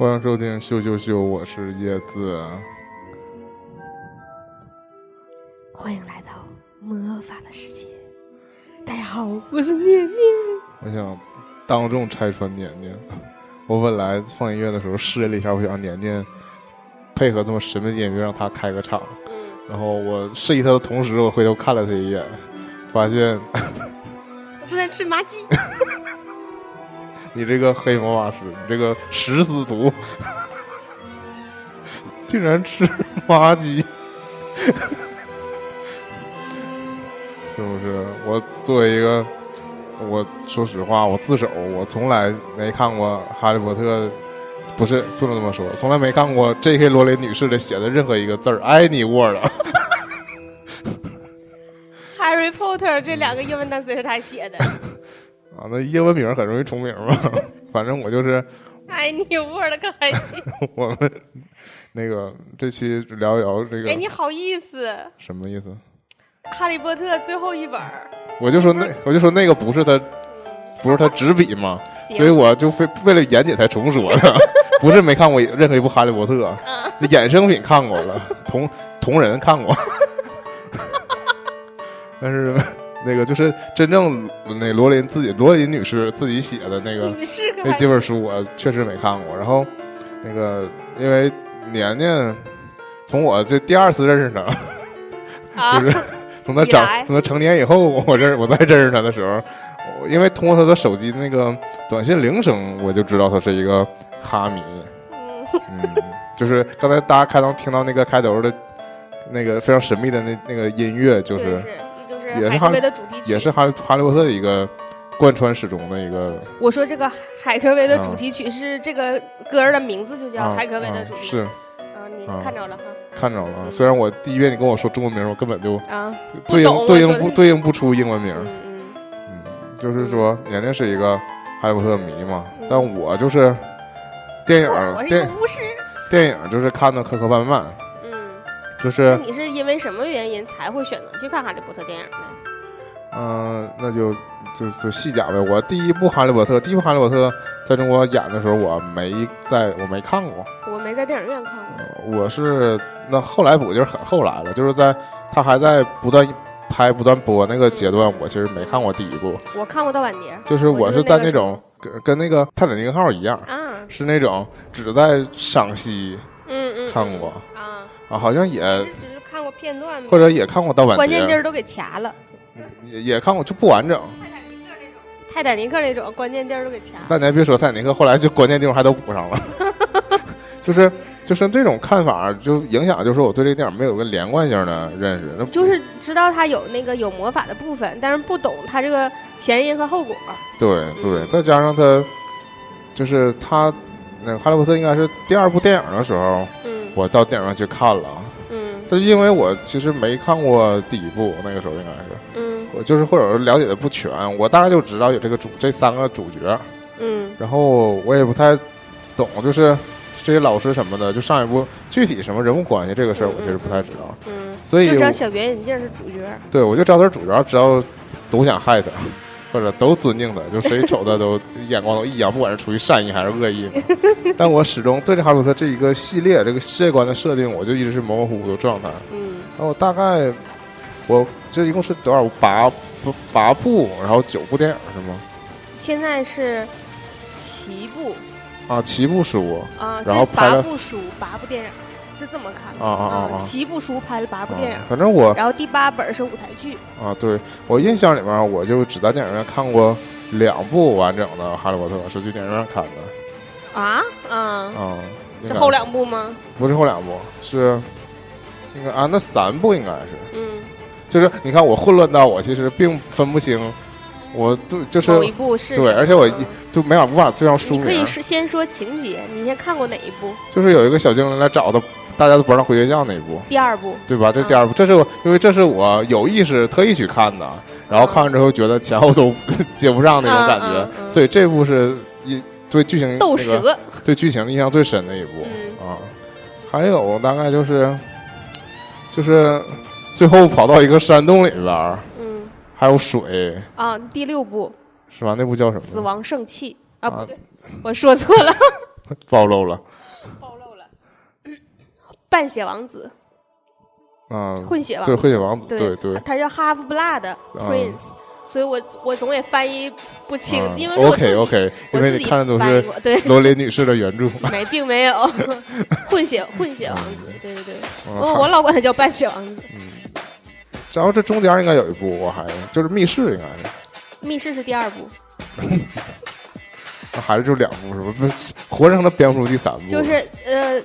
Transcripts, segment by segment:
欢迎收听秀秀秀，我是叶子。欢迎来到魔法的世界。大家好，我是念念。我想当众拆穿年年。我本来放音乐的时候试了一下，我想让年年配合这么神秘的音乐，让他开个场。嗯，然后我示意他的同时，我回头看了他一眼，发现我正在吃麻鸡。你这个黑魔法师，你这个食死徒，竟然吃麻鸡，是不是？我作为一个，我说实话，我自首，我从来没看过《哈利波特》，不是不能这么说，从来没看过 J.K. 罗琳女士的写的任何一个字儿，any word。Harry Potter 这两个英文单词是他写的。啊，那英文名很容易重名嘛。反正我就是哎，你 Word 可还行？我们那个这期聊一聊这个哎，个你好意思？什么意思？《哈利波特》最后一本，我就说那我就说那个不是他不是他执笔嘛，所以我就非为了严谨才重说的，不是没看过任何一部《哈利波特》，衍生品看过了，同同人看过，但是那个就是真正那罗琳自己罗琳女士自己写的那个那几本书我确实没看过。然后那个因为年年从我这第二次认识他，啊 就，是从他长从他成年以后，我认识我再认识他的时候，我因为通过他的手机那个短信铃声，我就知道他是一个哈迷。嗯，嗯，就是刚才大家开头听到那个开头的那个非常神秘的那那个音乐，就是就是也是哈海格威的主题曲，也是哈利哈利波特的一个贯穿始终的一个我说这个海格威的主题曲是这个歌儿的名字就叫啊海格威的啊主题曲。是嗯，你啊看着了哈。看着了啊。虽然我第一遍你跟我说中文名，我根本就啊，对应对应不对应不出英文名。嗯就是说年年是一个哈利波特迷嘛，嗯但我就是电影我我是一电个巫师。电影就是看的磕磕绊绊，就是你是因为什么原因才会选择去看哈利波特电影呢？嗯、那就就就细讲呗。我第一部哈利波特，第一部哈利波特在中国演的时候，我没在我没看过，我没在电影院看过。呃我是那后来补就是很后来了，就是在他还在不断拍、不断播那个阶段，我其实没看过第一部，我看过盗版碟，就是我我是在那那种跟跟那个泰坦尼克号一样，啊，是那种只在赏析嗯嗯，看过啊，啊，好像也只只是看过片段，或者也看过盗版碟，关键地儿都给掐了。也也看过，就不完整。泰坦尼克那种关键地儿都给掐了。但你还别说，泰坦尼克后来就关键地方还都补上了，就是就是这种看法，就影响就是我对这个电影没有个连贯性的认识。那就是知道它有那个有魔法的部分，但是不懂它这个前因和后果。对对，再加上他就是他那个《哈利波特》应该是第二部电影的时候，嗯我到电影院去看了。嗯。但是因为我其实没看过第一部，那个时候应该是。嗯。我就是或者是了解的不全，我大概就知道有这个主这三个主角，嗯。然后我也不太懂，就是这些老师什么的，就上一部具体什么人物关系这个事儿，我其实不太知道，嗯，所以就知道小圆眼镜是主角。对我就知道他是主角，知道都想害他，不是都尊敬他，就谁瞅他都 眼光都异样，不管是出于善意还是恶意。但我始终对这哈鲁特这一个系列这个世界观的设定，我就一直是模模糊糊的状态。嗯，然后我大概我这一共是多少八八部，然后九部电影是吗？现在是七部啊，七部书啊，然后拍了八部书，八部电影，就这么看的啊啊啊七部书拍了八部电影啊，，反正我然后第八本是舞台剧。啊，对我印象里面，我就只在电影院看过两部完整的《哈利波特》，是去电影院看的啊啊，啊。应该是后两部吗？不是后两部，是那个啊，那三部应该是，嗯，就是你看我混乱到我其实并分不清，我对就是某一部是对，而且我就没法无法对上书你可以名，是先说情节，你先看过哪一部？就是有一个小精灵来找他，大家都不让回学校那一部，第二部。对吧？这第二部，这是我因为这是我有意识特意去看的，然后看完之后觉得前后都 接不上那种感觉，嗯嗯嗯。所以这部是一对剧情斗那个蛇，对剧情印象最深的一部、嗯。啊。还有大概就是就是最后跑到一个山洞里边儿，嗯。还有水，啊，第六部。是吧？那部叫什么？死亡圣器。啊，啊不对，我说错了。暴露了。半血王子，啊！混血王对，混血王子，对对对。他叫 Half Blood Prince，所以我我总也翻译不清啊，因为是我自 OK 己 OK，因为我自己你看的都是翻译过，对，罗琳女士的原著。没并没有。混血混血王子，对对对，嗯我我老管他叫半血王子。然后这中间应该有一部，我还就是密室，应该。是密室是第二部，那还是就两部是吧？不是，活生生的蝙蝠第三部，就是呃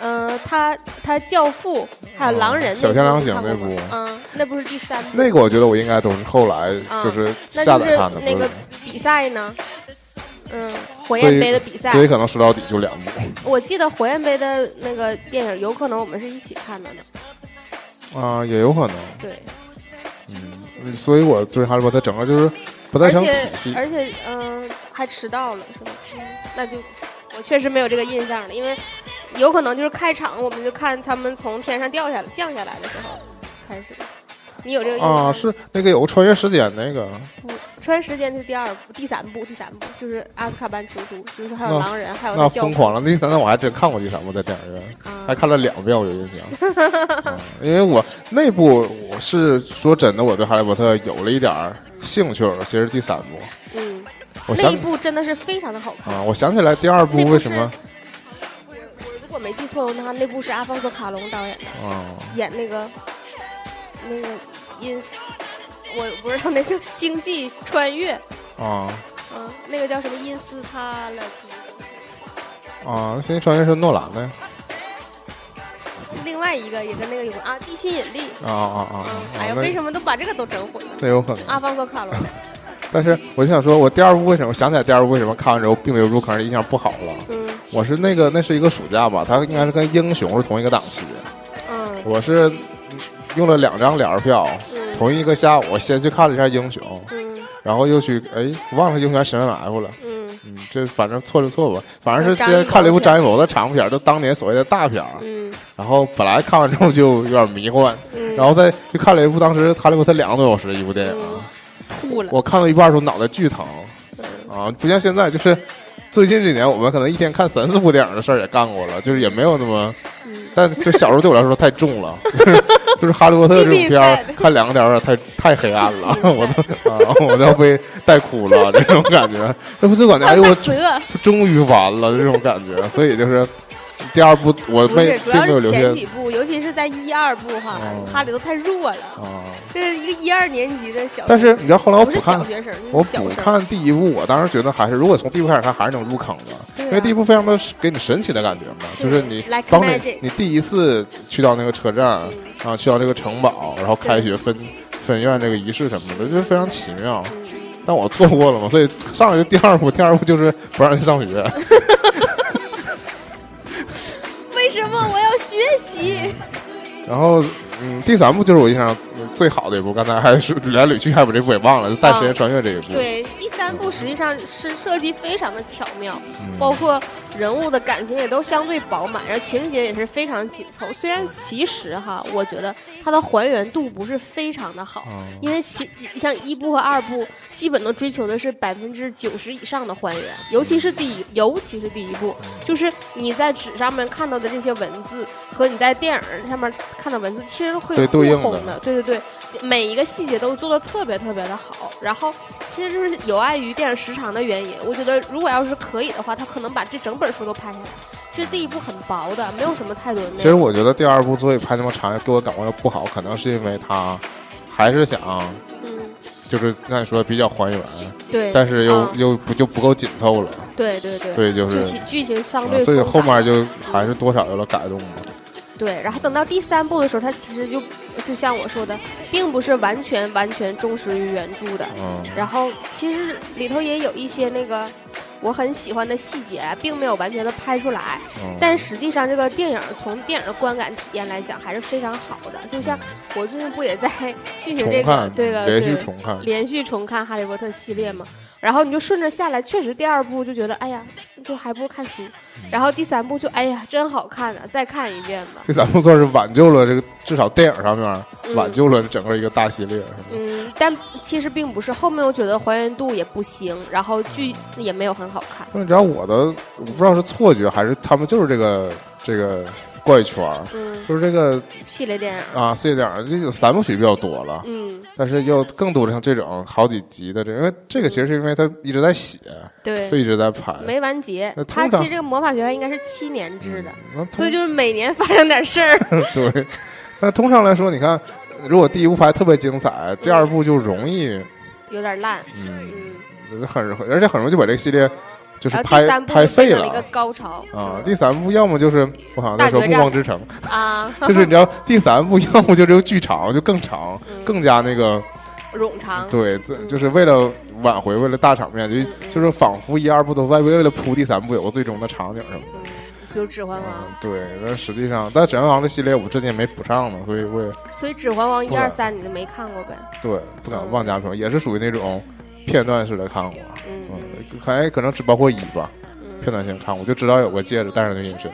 呃，他他教父还有狼人小天狼星那部。嗯，那不是第三部，那个，我觉得我应该都是后来啊就是下载看的，那个不是。比赛呢，嗯，火焰杯的比赛。所，以可能说到底就两部。我记得火焰杯的那个电影，有可能我们是一起看的呢，啊，也有可能。对，嗯，所以我对哈利波特整个就是不太想体而且系。而且嗯、还迟到了是吧？嗯，那就我确实没有这个印象了，因为有可能就是开场我们就看他们从天上掉下来降下来的时候开始，你有这个印象吗啊，是那个有个穿越时间那个不穿时间是第二部、第三部、第三部，就是阿斯卡班囚徒，就是还有狼人，还有那疯狂了。第三，那我还真看过第三部，在电影院啊还看了两遍，我有印象。啊因为我那部我是说真的，我对哈利波特有了一点儿兴趣了。其实第三部，嗯，我那一部真的是非常的好看。啊，我想起来第二部为什么如果没记错的话，那部是阿方索卡隆导演的，哦演那个那个因斯，我不知道那叫《星际穿越》，啊嗯，那个叫什么因斯他了基，啊！星际穿越是诺兰的呀另外一个也跟那个有关啊，《地心引力》。啊啊啊哎呀，为什么都把这个都整混了？那有可能。阿方索卡隆，但是我就想说，我第二部为什么想起来第二部为什么看完之后并没有入坑，印象不好了。嗯。我是那个那是一个暑假吧，它应该是跟英雄是同一个档期。嗯。我是用了两张联儿票，嗯。同一个下午，我先去看了一下英雄，嗯。然后又去哎忘了英雄还是神人埋伏了。嗯。嗯，这反正错就错吧，反正是张艺谋之前看了一部张艺谋的长片儿，就当年所谓的大片。嗯。然后本来看完之后就有点迷幻，嗯，然后再去看了一部当时《哈利波特》两个多小时的一部电影，吐了，我看到一半的时候脑袋巨疼。嗯。啊，不像现在就是。最近这几年，我们可能一天看三四部电影的事儿也干过了，就是也没有那么，嗯。但就小时候对我来说太重了，就是就是哈利波特这种片看两个点儿有点太太黑暗了，我都啊我都要被带哭了这种感觉，这不最关键，哎呦我终于完了这种感觉，所以就是第二部我不没，主并没有留下要是前几部，尤其是在一二部哈哦，哈利都太弱了，啊，一二年级的小，但是你知道后来我补看我补看第一部，我当时觉得还是，如果从第一部开始看，还是能入坑的，因为第一部非常的给你神奇的感觉嘛，就是你当你你第一次去到那个车站，啊，去到这个城堡，然后开学分分院这个仪式什么的，就是非常奇妙。嗯 但我错过了嘛，所以上来就第二部，第二部就是不让人上学。为什么我要学习？然后，嗯，第三部就是我印象最好的一部，刚才还是来捋去，还把这部给忘了，就《带时间穿越》这一部。对，第三三部实际上是设计非常的巧妙，嗯。包括人物的感情也都相对饱满，然后情节也是非常紧凑。虽然其实哈，我觉得它的还原度不是非常的好，嗯因为其像一部和二部基本都追求的是百分之九十以上的还原，尤其是第一，尤其是第一部，就是你在纸上面看到的这些文字和你在电影上面看到文字，其实会对对应的互通的，对对对，每一个细节都做的特别特别的好。然后其实就是有碍于电影时长的原因，我觉得如果要是可以的话，他可能把这整本书都拍下来。其实第一部很薄的，没有什么太多的内容。其实我觉得第二部之所以拍那么长，给我感觉不好，可能是因为他还是想嗯，就是像你说的比较还原，对，但是又、啊又不就不够紧凑了，对对对，所以就是剧情相啊对所以后面就还是多少有了改动嘛。对，然后等到第三部的时候，它其实就就像我说的，并不是完全完全忠实于原著的。嗯，然后其实里头也有一些那个我很喜欢的细节，并没有完全的拍出来。嗯但实际上，这个电影从电影的观感体验来讲，还是非常好的。就像我最近不也在 进行这个这个连续对重看，连续重看《哈利波特》系列嘛，然后你就顺着下来，确实第二部就觉得，哎呀，就还不如看书，然后第三部就，哎呀，真好看啊，再看一遍吧。第三部算是挽救了这个，至少电影上面嗯挽救了整个一个大系列。是吧嗯，但其实并不是，后面我觉得还原度也不行，然后剧也没有很好看。那你知道我的，我不知道是错觉还是他们就是这个这个怪圈儿，嗯，就是这个系列电影，啊，系列电影这有三部曲比较多了，嗯，但是又更多的像这种好几集的这，因为这个其实是因为他一直在写，对。所，以一直在拍。没完结。那。通常它其实这个魔法学院应该是七年制的，所以就是每年发生点事儿。对，那通常来说，你看，如果第一部拍特别精彩，第二部就容易，有点烂，嗯，嗯，很而且很容易就把这个系列就是拍拍废了一个高潮啊。第三部要么就是我好像在说《暮光之城》，啊，就是你知道，第三部要么就是剧场就更长，嗯更加那个冗长，对，就是为了挽回，为了大场面，就就是仿佛一二部都为为了铺第三部有个最终的场景什么的。嗯，比如《指环王嗯，对，但实际上，但《指环王》这系列我之前没补上呢，所以我也》，所以《指环王》一二三你就没看过呗？对不敢嗯妄加评论，也是属于那种片段式的看过，嗯还可能只包括一吧，片嗯段性看过，就知道有个戒指戴上就隐身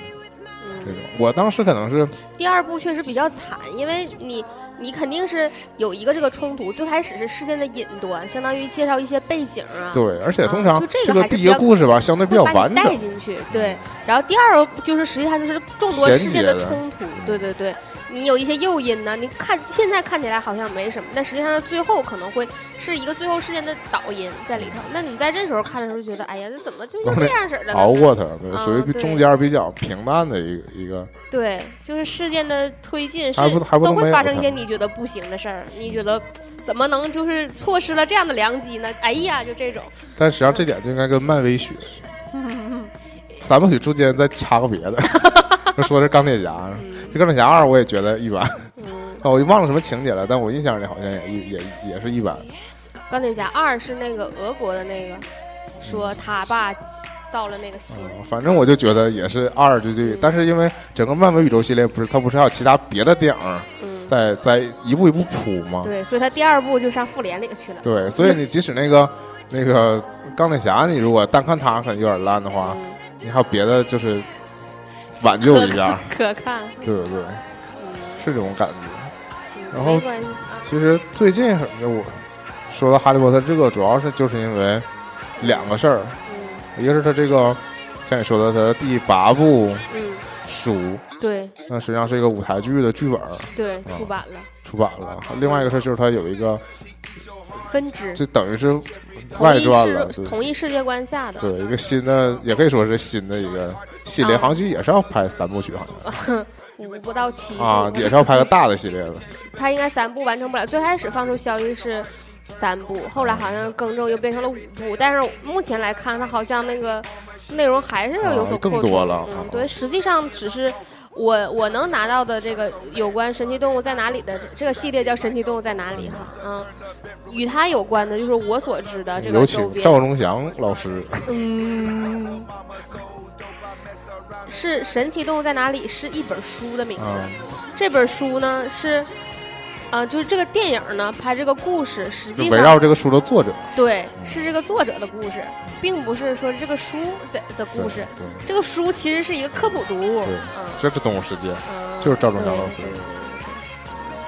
这嗯。种。我当时可能是第二部确实比较惨，因为你你肯定是有一个这个冲突，最开始是事件的引端，相当于介绍一些背景啊。对，而且通啊常就这个这个第一个故事吧，相对比较完整，带进去，对。然后第二个就是实际上就是众多事件的冲突，对对对。你有一些诱因呢，你看现在看起来好像没什么，但实际上最后可能会是一个最后事件的导因在里头。那你在这时候看的时候觉得，哎呀，这怎么就就这样式儿的呢？熬过它，属于中间比较平淡的一个一个。对，就是事件的推进是还不还不都会发生一些你觉得不行的事儿，你觉得怎么能就是错失了这样的良机呢？哎呀，就这种，但实际上这点就应该跟漫威学，嗯三部曲中间再插个别的，就 说是钢铁侠，嗯这钢铁侠二我也觉得一般，我就忘了什么情节了，但我印象里好像也也也也是一般。钢铁侠二是那个俄国的那个，说他爸造了那个心，嗯，反正我就觉得也是二就就嗯，但是因为整个漫威宇宙系列不是它不是还有其他别的电影嗯，在在一步一步铺吗？对，所以他第二部就上复联里去了。对，所以你即使那个那个钢铁侠，你如果单看他可能有点烂的话，嗯，你还有别的就是挽救一下，可看，对对对？嗯，是这种感觉。嗯然后其实最近什么，我说到《哈利波特》这个，主要是就是因为两个事儿，嗯。一个是他这个像你说的，他第八部嗯，书，对。那实际上是一个舞台剧的剧本对，啊出版了，出版了。另外一个事儿就是他有一个，分支，就等于是外传了，对世同一世界观下的，对，一个新的，也可以说是新的一个系列，啊好像也是要拍三部曲，好像 五不到七啊，也是要拍个大的系列了。他应该三部完成不了。最开始放出消息是三部，后来好像更正又变成了五部，但是目前来看，他好像那个内容还是要有所啊更扩。多了啊嗯，对，实际上只是。我我能拿到的这个有关神奇动物在哪里的这个系列叫神奇动物在哪里哈，嗯，与它有关的就是我所知的这个周边，请赵忠祥老师，嗯，是神奇动物在哪里是一本书的名字，啊，这本书呢是啊、就是这个电影呢，拍这个故事，实际上围绕这个书的作者对是这个作者的故事，并不是说这个书的的故事。这个书其实是一个科普读物，对嗯，这是动物世界。嗯就是赵忠祥老师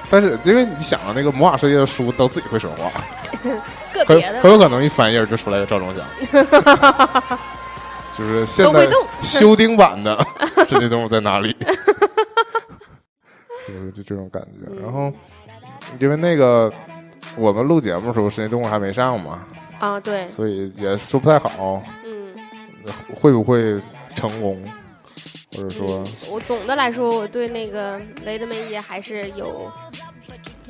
但是因为你想啊，那个魔法世界的书都自己会说话，很个别的很有可能一翻页就出来个赵忠祥，就是现在。修订版的《神奇动物在哪里》，就是就这种感觉。嗯然后因为那个我们录节目的时候，《神奇动物》还没上嘛，啊，对，所以也说不太好嗯，会不会成功，或者说嗯我总的来说，我对那个雷德梅耶还是有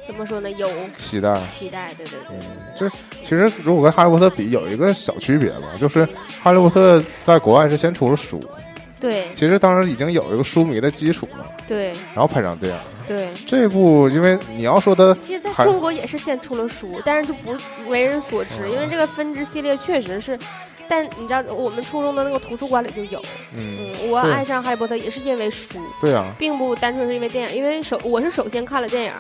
怎么说呢，有期待。期待，对对对嗯对，这其实如果跟《哈利波特》比，有一个小区别吧，就是《哈利波特》在国外是先出了书，对其实当时已经有一个书迷的基础了，对然后拍成电影。对。这部因为你要说它其实在中国也是先出了书，但是就不为人所知，因为这个分支系列确实是。但你知道，我们初中的那个图书馆里就有。嗯，嗯，我爱上哈利波特也是因为书，对啊，并不单纯是因为电影。因为首我是首先看了电影，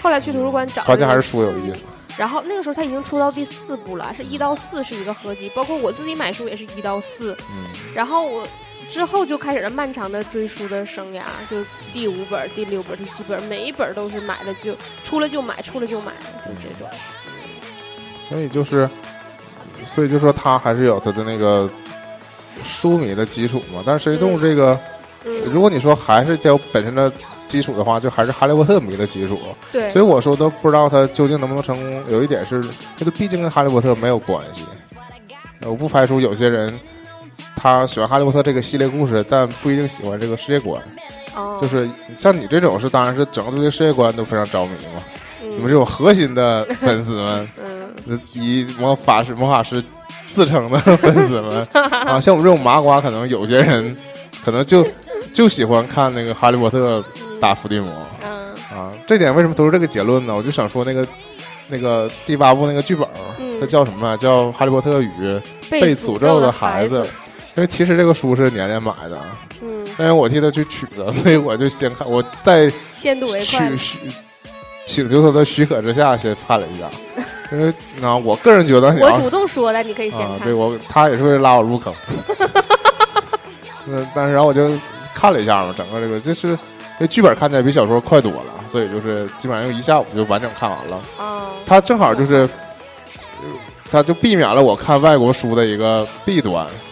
后来去图书馆找发现还是书有意思。然后那个时候他已经出到第四部了，是一到四是一个合集，包括我自己买书也是一到四。嗯，然后我之后就开始了漫长的追书的生涯，就第五本、第六本、第七本，每一本都是买了就出了就买，出了就买，就这种。所以就是，所以就说他还是有他的那个书迷的基础嘛。但是《动物》这个，嗯，如果你说还是有本身的基础的话，就还是哈利波特迷的基础。对所以我说都不知道他究竟能不能成功。有一点是，这个毕竟跟哈利波特没有关系。呃我不排除有些人他喜欢哈利波特这个系列故事，但不一定喜欢这个世界观。哦，就是像你这种是，当然是整个对世界观都非常着迷嘛。嗯你们这种核心的粉丝们，嗯以魔法师魔法师自称的粉丝们 啊，像我们这种麻瓜，可能有些人可能就就喜欢看那个哈利波特打伏地魔。嗯啊，这点为什么得出这个结论呢？我就想说那个那个第八部那个剧本，嗯它叫什么来？叫《哈利波特与被诅诅咒的的孩子子》。因为其实这个书是年年买的，嗯，但是我替他去取的，所以我就先看，我在先睹为快许。许请求他的许可之下先看了一下，因为那我个人觉得你要我主动说的，你可以先啊，看。对我他也是为了拉我入坑。那 但是然后我就看了一下嘛，整个这个就是这剧本看起来比小说快多了，所以就是基本上用一下午就完整看完了。啊，他正好就是，呃他就避免了我看外国书的一个弊端，嗯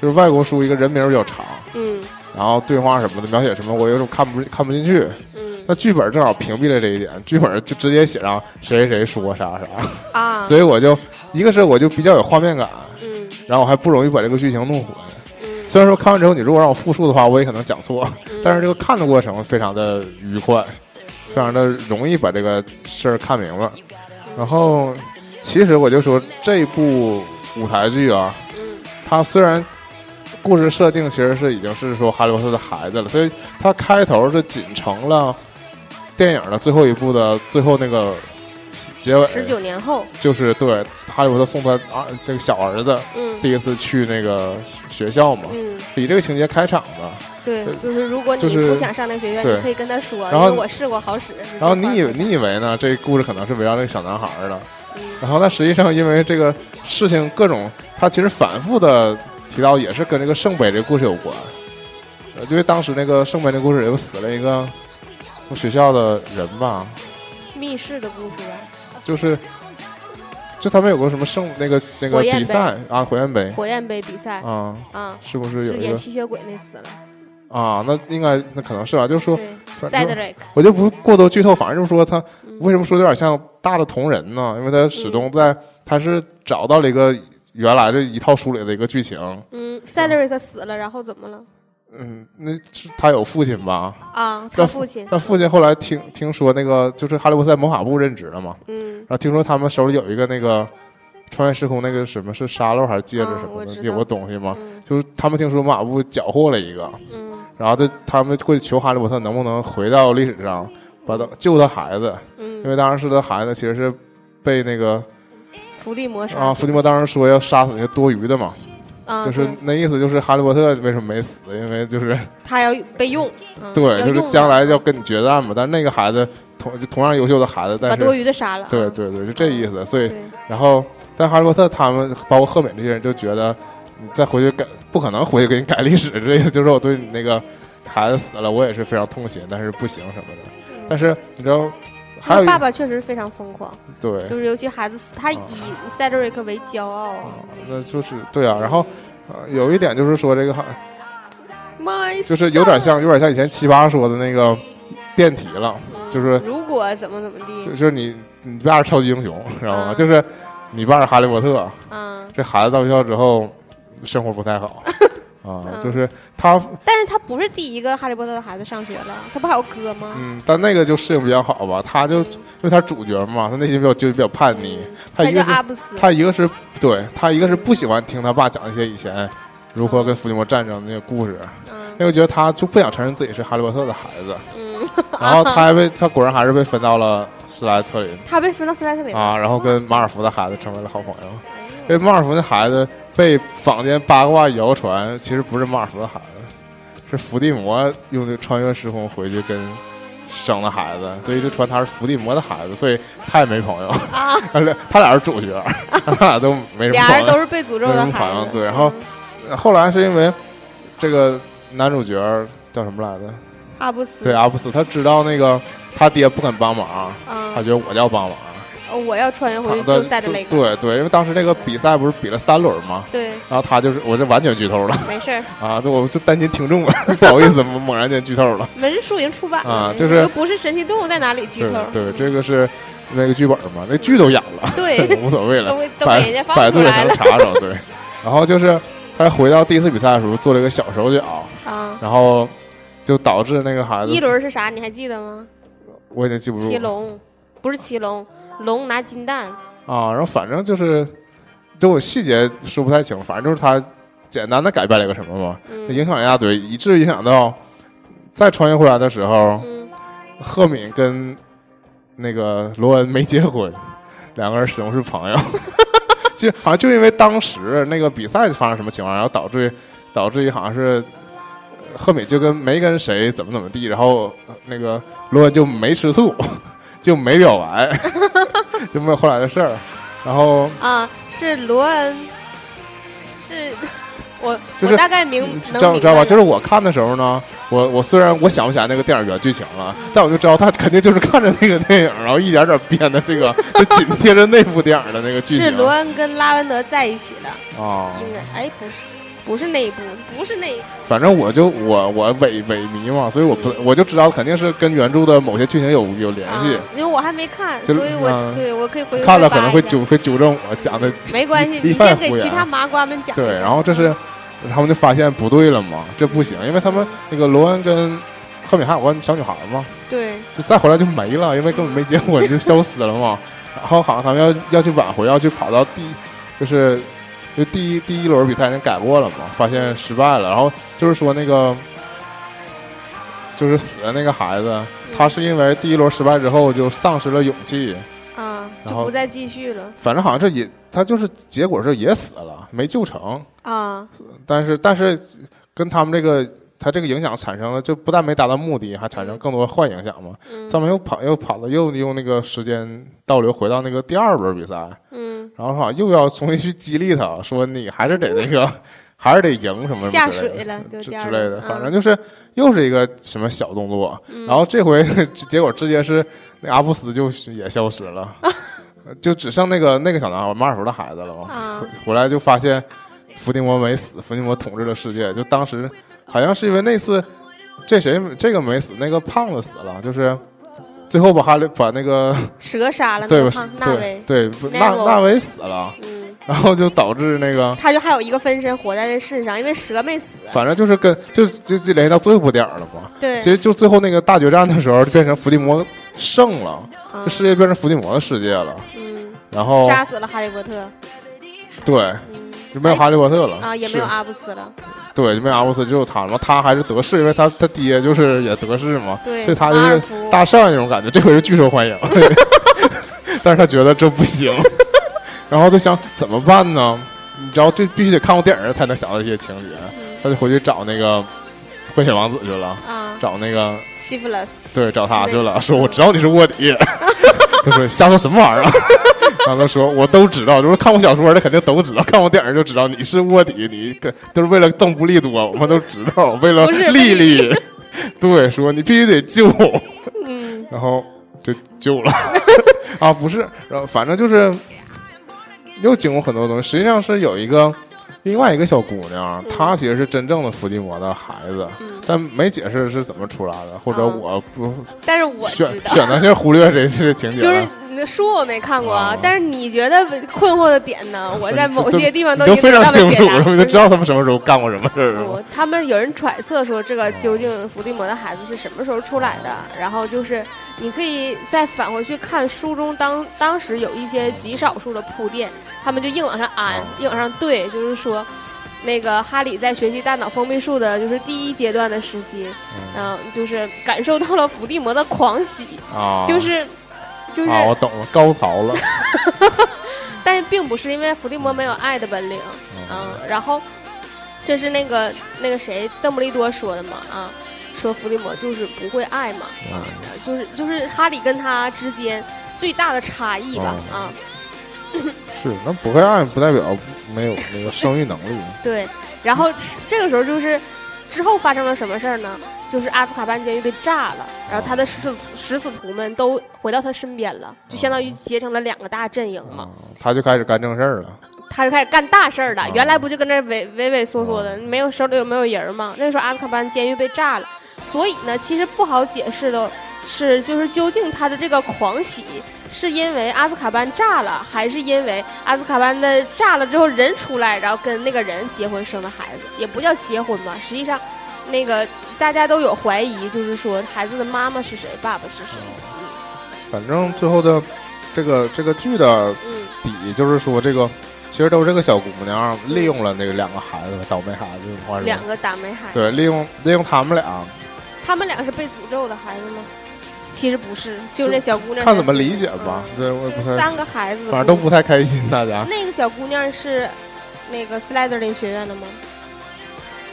就是外国书一个人名比较长，嗯。然后对话什么的描写什么，我有种看不看不进去。嗯。那剧本正好屏蔽了这一点，剧本就直接写上谁谁谁说啥啥，啊，所以我就一个是我就比较有画面感，嗯。然后我还不容易把这个剧情弄混。嗯，虽然说看完之后，你如果让我复述的话，我也可能讲错，嗯。但是这个看的过程非常的愉快，非常的容易把这个事儿看明白。然后，其实我就说这部舞台剧啊，嗯。它虽然故事设定其实是已经是说哈利波特的孩子了，所以它开头是仅成了电影的最后一部的最后那个结尾，十九年后，就是对哈利波特送他啊这个小儿子嗯第一次去那个学校嘛，嗯，以这个情节开场的。对对，就是如果你不想上那个学院，对你可以跟他说，然后因为我试过好使。然后你以为你以为呢？这故事可能是围绕那个小男孩的，嗯然后但实际上因为这个事情各种，他其实反复的提到也是跟这个圣杯这故事有关。呃，因为当时那个圣杯那故事又死了一个学校的人吧，密室的故事吧，就是就他们有个什么圣那个那个比赛啊，火焰杯火焰杯比赛啊，啊，是不是有演吸血鬼那死了，啊？那应该那可能是吧，就是说。我就不过多剧透，反正就是说他嗯为什么说有点像大的同人呢？因为他始终在，他是找到了一个原来这一套书里的一个剧情。嗯，Cedric 死了，然后怎么了？嗯，那是他有父亲吧？啊，他父亲，他父亲后来听听说那个就是哈利波特在魔法部任职了嘛，嗯。然后听说他们手里有一个那个穿越时空那个什么是沙漏还是戒指嗯什么的，有个东西嘛，嗯。就是他们听说魔法部缴获了一个，嗯。然后就他们会求哈利波特能不能回到历史上，把他救他孩子，嗯。因嗯，为当时他孩子其实是被那个伏地魔杀啊，伏地魔当时说要杀死那些多余的嘛，啊，就是那意思就是哈利波特为什么没死？因为就是他要被用，嗯对，就是将来要跟你决战嘛。但是那个孩子同就同样优秀的孩子，但把多余的杀了啊。对对对，就这意思。所以然后，但哈利波特他们包括赫敏这些人就觉得，你再回去改不可能回去给你改历史，这个就是我对你那个孩子死了，我也是非常痛心，但是不行什么的。嗯但是你知道，还有爸爸确实非常疯狂，对，就是尤其孩子死，他以塞德瑞克为骄傲。啊那就是对啊。然后呃，有一点就是说这个就是有点像有点像以前奇葩说的那个辩题了就是嗯如果怎么怎么地就，是你你爸是超级英雄，知道吗？嗯就是你爸是哈利波特，嗯，这孩子到学校之后生活不太好 啊，嗯就是他但是他不是第一个哈利波特的孩子上学了，他不还有哥吗？嗯，但那个就适应比较好吧，他就因为他主角嘛，他内心比较就比较叛逆，他一个他一个是对他一个是不喜欢听他爸讲一些以前如何跟伏地魔战争的那个故事，嗯那个觉得他就不想承认自己是哈利波特的孩子，嗯，然后他还被他果然还是被分到了斯莱特林他被分到斯莱特林啊，然后跟马尔福的孩子成为了好朋友。因为马尔福那孩子被坊间八卦谣传，其实不是马尔福的孩子，是伏地魔用的穿越时空回去跟生的孩子，所以就传他是伏地魔的孩子，所以他也没朋友。啊，他俩他俩是主角，他 俩都没什么俩人都。是被诅咒的孩子。对然后嗯后来是因为这个男主角叫什么来着？阿布斯，对，阿布斯，他知道那个他爹不肯帮忙，嗯他觉得我要帮忙。哦我要穿越回去他救塞德雷克。对对，因为当时那个比赛不是比了三轮吗？对，然后他就是我这完全剧透了。没事儿，啊，对，我就担心听众们，不好意思，猛猛然间剧透了。门市书已经出版了，啊就是不是神奇动物在哪里剧透。对，这个是那个剧本嘛，那剧都演了，对无所谓了都，都百给人家百度也能查着。对，然后就是他回到第一次比赛的时候做了一个小手脚，啊。然后就导致那个孩子一轮是啥？你还记得吗？我已经记不住骑龙，不是骑龙，龙拿金蛋。啊，然后反正就是，就我细节说不太清，反正就是他简单的改变了一个什么嘛，嗯影响一大堆，以至于影响到再穿越回来的时候，嗯赫敏跟那个罗恩没结婚，两个人始终是朋友。就好像就因为当时那个比赛发生什么情况，然后导致导致于好像是呃赫敏就跟没跟谁怎么怎么地，然后呃那个罗恩就没吃醋，就没表白，就没有后来的事儿。然后啊，是罗恩，是我就是我大概明知道知道吧？就是我看的时候呢，我我虽然我想不起来那个电影原剧情了，但我就知道他肯定就是看着那个电影，然后一点点编的这个，就紧贴着那部电影的那个剧情。是罗恩跟拉文德在一起的，啊，应该哎不是，不是那一部，不是那一部，反正我就我我萎萎靡嘛，所以我不我就知道肯定是跟原著的某些剧情有有联系。啊。因为我还没看，所以我嗯。对我可以回去看了可能会纠会纠正我讲的没关系，一你先给其他麻瓜们讲一对，然后这是他们就发现不对了嘛，这不行，因为他们那个罗恩跟赫敏还有个小女孩嘛，对。就再回来就没了，因为根本没结婚就消失了嘛。然后好像他们要要去挽回，要去跑到第就是就第一第一轮比赛已经改过了嘛，发现失败了。然后就是说那个就是死的那个孩子，他是因为第一轮失败之后就丧失了勇气，啊，就不再继续了反正好像是也他就是结果是也死了，没救成。啊，但是但是跟他们这个他这个影响产生了，就不但没达到目的，还产生更多坏影响嘛。嗯。上面又跑又跑了，又用那个时间倒流回到那个第二轮比赛，嗯，然后好像又要重新去激励他，说你还是得那个，还是得赢什么下之类的水了，之之类的，反正就是又是一个什么小动作，嗯。然后这回结果直接是那阿布斯就也消失了，就只剩那个那个小男孩马尔福的孩子了嘛。啊，回来就发现伏地魔没死，伏地魔统治了世界。就当时好像是因为那次这谁这个没死，那个胖子死了，就是最后把哈利把那个 蛇杀了那对吧个胖？纳对纳纳维死了，嗯，然后就导致那个。他就还有一个分身活在这世上，因为蛇没死，反正就是跟就就就联系到最后一部电影了嘛。对其，实就最后那个大决战的时候，就变成伏地魔胜了，嗯这世界变成伏地魔的世界了。嗯，然后杀死了哈利波特，对，嗯，就没有哈利波特了啊，也没有阿布斯了，对，因为阿布斯，只有他了嘛。他还是得势，因为他他爹就是也得势嘛。对，所以他就是大善那种感觉，这回是巨受欢迎，但是他觉得这不行，然后就想怎么办呢？你知道，这必须得看过电影才能想到这些情节，嗯他就回去找那个混血王子去了。啊，找那个西弗勒斯，对找他去了，说我知道你是卧底。他说瞎说什么玩意儿啊？然后他说我都知道，就是看我小说的肯定都知道，看我电影就知道你是卧底，你跟都是为了邓布利多，我们都知道，为了不是莉莉。对，说你必须得救。嗯，然后就救了 啊，不是，然后反正就是又经过很多东西，实际上是有一个另外一个小姑娘，嗯她其实是真正的伏地魔的孩子，嗯但没解释是怎么出来的，或者啊我不但是我。选选择性忽略这些情节了。就是你的书我没看过啊啊，但是你觉得困惑的点呢？我在某些地方你都已经得非常清楚，到了解答。你都知道他们什么时候干过什么事儿他们有人揣测说，这个究竟伏地魔的孩子是什么时候出来的？然后就是你可以再返回去看书中当当时有一些极少数的铺垫，他们就硬往上安哦，硬往上对，就是说。那个哈里在学习大脑封闭术的，就是第一阶段的时期，嗯、就是感受到了伏地魔的狂喜，啊，就是，就是，啊，我懂了，高潮了。但是并不是因为伏地魔没有爱的本领，嗯，然后这是那个那个谁邓布利多说的嘛啊，说伏地魔就是不会爱嘛啊，就是就是哈里跟他之间最大的差异吧哦啊，是，那不会爱不代表没有那个生育能力。对，然后这个时候就是之后发生了什么事儿呢？就是阿斯卡班监狱被炸了，然后他的食死食死徒们都回到他身边了，就相当于结成了两个大阵营嘛。啊，他就开始干正事儿了。他就开始干大事儿了啊。原来不就跟那儿畏畏畏缩缩的，没有手里有没有人吗？那时候阿斯卡班监狱被炸了，所以呢，其实不好解释的是，就是究竟他的这个狂喜是因为阿斯卡班炸了，还是因为阿斯卡班的炸了之后人出来，然后跟那个人结婚生的孩子，也不叫结婚吧，实际上。那个大家都有怀疑，就是说孩子的妈妈是谁，爸爸是谁。反正最后的这个这个剧的嗯底就是说，这个其实都是这个小姑娘利用了那个两个孩子，倒霉孩子，话嗯，说两个倒霉孩子。对，利用利用他们俩，他们俩是被诅咒的孩子吗？其实不是，就是那小姑娘。看怎么理解吧。嗯对，我也不太，三个孩子，反正都不。太开心，大家。那个小姑娘是那个斯莱德林学院的吗？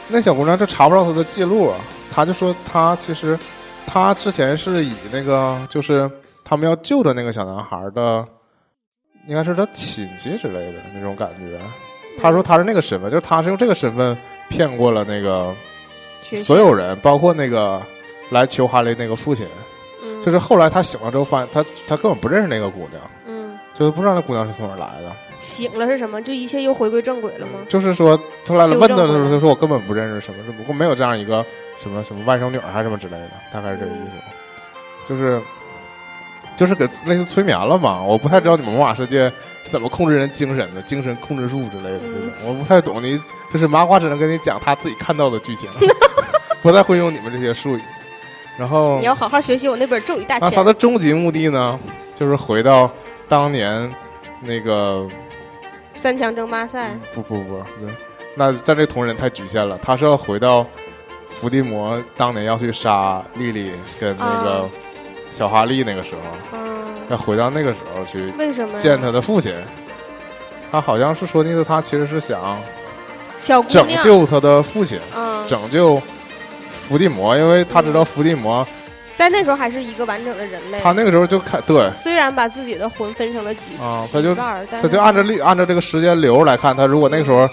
那小姑娘就查不到她的记录，她就说她其实她之前是以那个就是他们要救的那个小男孩的，应该是他亲戚之类的那种感觉。她说她是那个身份，就是她是用这个身份骗过了那个所有人，包括那个来求哈利那个父亲。嗯，就是后来他醒了之后，发现他他根本不认识那个姑娘，嗯，就是不知道那姑娘是从哪儿来的。醒了是什么？就一切又回归正轨了吗？就是说，后来问他的时候，他说我根本不认识什么，只不过没有这样一个什么什么外甥女儿还是什么之类的，大概是这个意思。就是就是给类似催眠了嘛。我不太知道你们魔法世界是怎么控制人精神的，精神控制术之类的这种，我不太懂。你就是麻花只能跟你讲他自己看到的剧情，不太会用你们这些术语。然后你要好好学习我那本咒语大全。那他的终极目的呢，就是回到当年那个三强争霸赛，不不不，那站这同人太局限了。他是要回到伏地魔当年要去杀莉莉跟那个啊小哈利那个时候，嗯，要回到那个时候去为什么见他的父亲。他好像是说那个他其实是想小，拯救他的父亲，嗯，拯救伏地魔，因为他知道伏地魔，在那时候还是一个完整的人类。他那个时候就看对虽然把自己的魂分成了几啊，他就他就按照历按照这个时间流来看，他如果那个时候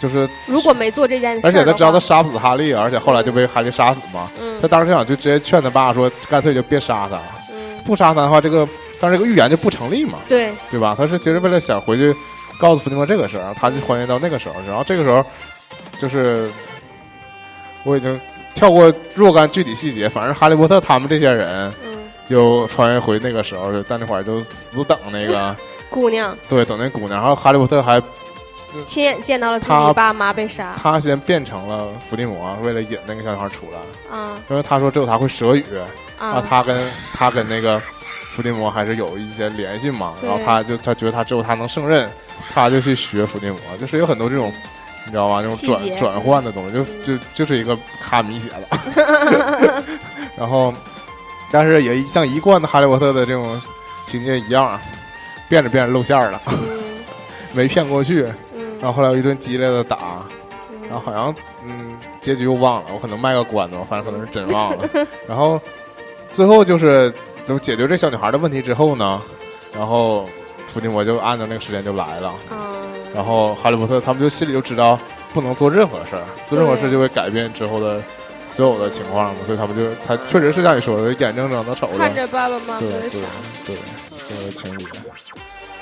就是，如果没做这件事，而且他知道他，杀不死哈利，而且后来就被哈利杀死嘛。嗯他当时就想就直接劝他爸说，干脆就别杀他，嗯，不杀他的话，这个但是这个预言就不成立嘛，对，对吧？他是其实为了想回去告诉伏地魔这个事儿，他就还原到那个时候，然后这个时候就是我已经跳过若干具体细节，反正哈利波特他们这些人嗯，就穿越回那个时候就，但那会儿就死等那个 姑娘。对等那姑娘，然后哈利波特还亲眼见到了自己他爸妈被杀，他先变成了伏地魔，为了引那个小女孩出来，啊。因为他说只有他会蛇语，啊，啊，他跟他跟那个伏地魔还是有一些联系嘛，然后他就他觉得他只有他能胜任，他就去学伏地魔，就是有很多这种。你知道吧？那种转转换的东西，就就就是一个卡米写的。然后，但是也像一贯的哈利波特的这种情节一样，变着变着露馅儿了，嗯没骗过去。然嗯后后来有一顿激烈的打，嗯然后好像嗯结局又忘了，我可能卖个关子吧，反正可能是真忘了。然后最后就是怎么解决这小女孩的问题之后呢，然后伏地魔就按照那个时间就来了，嗯，然后哈利波特他们就心里就知道不能做任何事儿，做任何事对就会改变之后的所有的情况嘛，所以他们就他确实是像你说的，眼睁睁的瞅着，看着爸爸妈妈对对。对，这个情节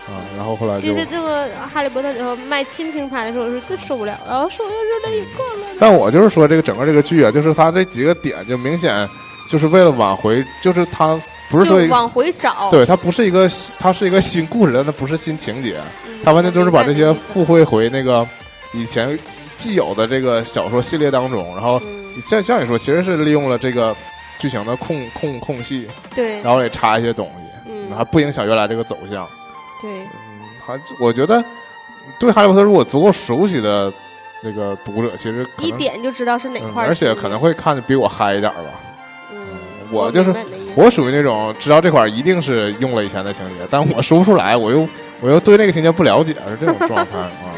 啊，然后后来其。实这个哈利波特里头卖亲情牌的时候是最受不了的，然后说要热了。但我就是说，这个整个这个剧啊，就是他这几个点就明显就是为了挽回，就是它不是说往回找，对，它不是一个新，它是一个新故事，但它不是新情节，嗯，它完全就是把这些我明白附会回那个以前既有的这个小说系列当中，然后像像你说，其实是利用了这个剧情的空空空隙，嗯，对，然后也插一些东西，嗯，还不影响原来这个走向。对，嗯，还我觉得对哈利波特如果足够熟悉的那个读者，其实一点就知道是哪嗯块儿、而且可能，会看的比我嗨一点儿吧。嗯，我就是我属于那种知道这块儿一定是用了以前的情节，但我说不出来，我又我又对那个情节不了解，是这种状态啊。嗯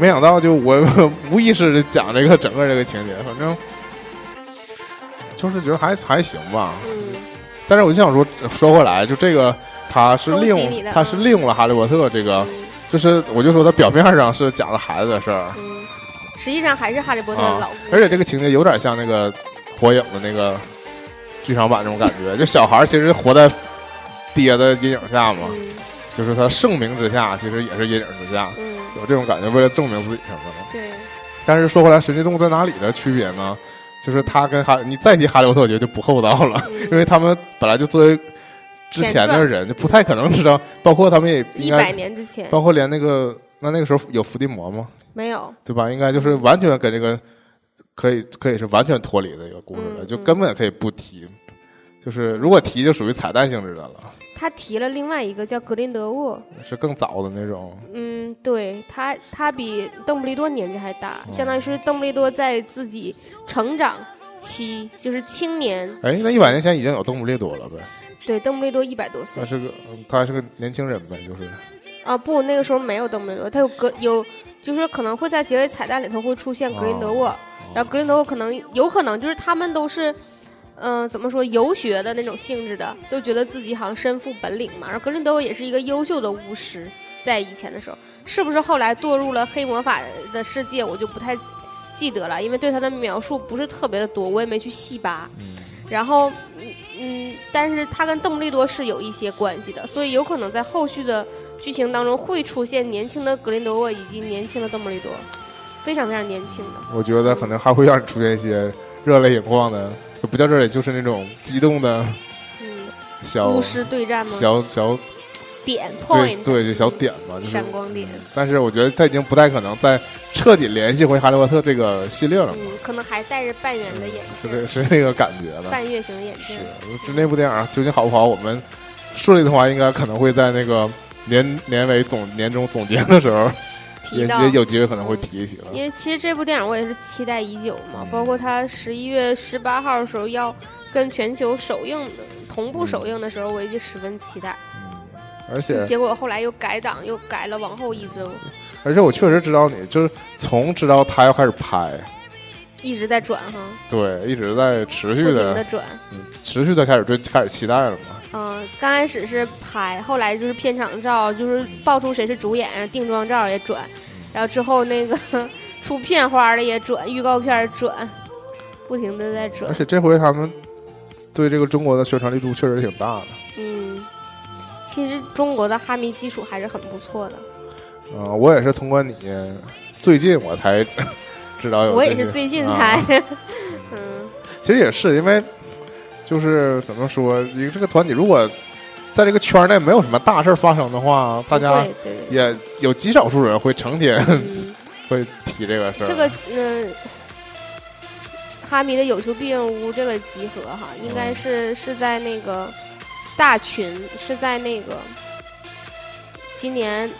没想到就我无意识的讲这个整个这个情节，反正就是觉得还还行吧。嗯，但是我就想说，说回来，就这个他是利用他是利用了哈利波特这个，嗯。就是我就说他表面上是讲了孩子的事儿，嗯，实际上还是哈利波特的老啊，而且这个情节有点像那个火影的那个剧场版那种感觉，就小孩其实活在爹的阴影下嘛，嗯就是他盛名之下，其实也是阴影之下，嗯，有这种感觉，为了证明自己什么的。对，但是说回来，神奇动物在哪里的区别呢？就是他跟哈，你再提哈利波特，我觉得就不厚道了，嗯因为他们本来就作为之前的人，就不太可能知道，包括他们也一百年之前包括连那个那那个时候有伏地魔吗？没有，对吧？应该就是完全跟这个可以可以是完全脱离的一个故事了，就根本可以不提。就是如果提，就属于彩蛋性质的了，他提了另外一个叫格林德沃，是更早的那种。嗯，对他，他比邓布利多年纪还大，哦相当于是邓布利多在自己成长期，就是青年。哎，那一百年前已经有邓布利多了呗？对，邓布利多一百多岁他是个，嗯他还是个年轻人呗，就是。啊，不，那个时候没有邓布利多，他有格有，就是可能会在结尾彩蛋里头会出现格林德沃，哦然后格林德沃可能有可能就是他们都是。嗯、怎么说游学的那种性质的，都觉得自己好像身负本领嘛。然后格林德沃也是一个优秀的巫师，在以前的时候，是不是后来堕入了黑魔法的世界，我就不太记得了，因为对他的描述不是特别的多，我也没去细扒。嗯然后，嗯嗯，但是他跟邓布利多是有一些关系的，所以有可能在后续的剧情当中会出现年轻的格林德沃以及年轻的邓布利多，非常非常年轻的。我觉得可能还会让你出现一些热泪盈眶的，就不叫这里，就是那种激动的嗯，小巫师对战吗？小小点对 point，对，就小点嘛，就是闪光点。但是我觉得他已经不太可能再彻底联系回哈利波特这个系列了嘛，嗯，可能还戴着半圆的眼镜是这，是那个感觉了。半月形的眼是镜。，就那部电影究竟好不好？我们顺利的话，应该可能会在那个年年尾总年终总结的时候，也提到也有机会可能会提一提了。因为其实这部电影我也是期待已久嘛，嗯包括它十一月十八号的时候要跟全球首映的同步首映的时候，我也就十分期待。嗯，而且结果后来又改档，又改了往后一周，而且我确实知道你，就是从知道他要开始拍，一直在转哈，对，一直在持续的的转。嗯持续的开始对开始期待了嘛。嗯、刚开始是拍，后来就是片场照，就是爆出谁是主演，定妆照也转，然后之后那个 出片花的也转，预告片转，不停的在转而。且这回他们对这个中国的宣传力度确实挺大的。嗯，其实中国的哈迷基础还是很不错的。嗯、我也是通过你最近我才 知道有。我也是最近才，啊 嗯，其实也是因为，就是怎么说，一个这个团体如果在这个圈内没有什么大事发生的话，大家也有极少数人会成天嗯，会提这个事儿。这个嗯。哈迷的有求必应屋这个集合哈，应该是是在那个大群，是在那个今年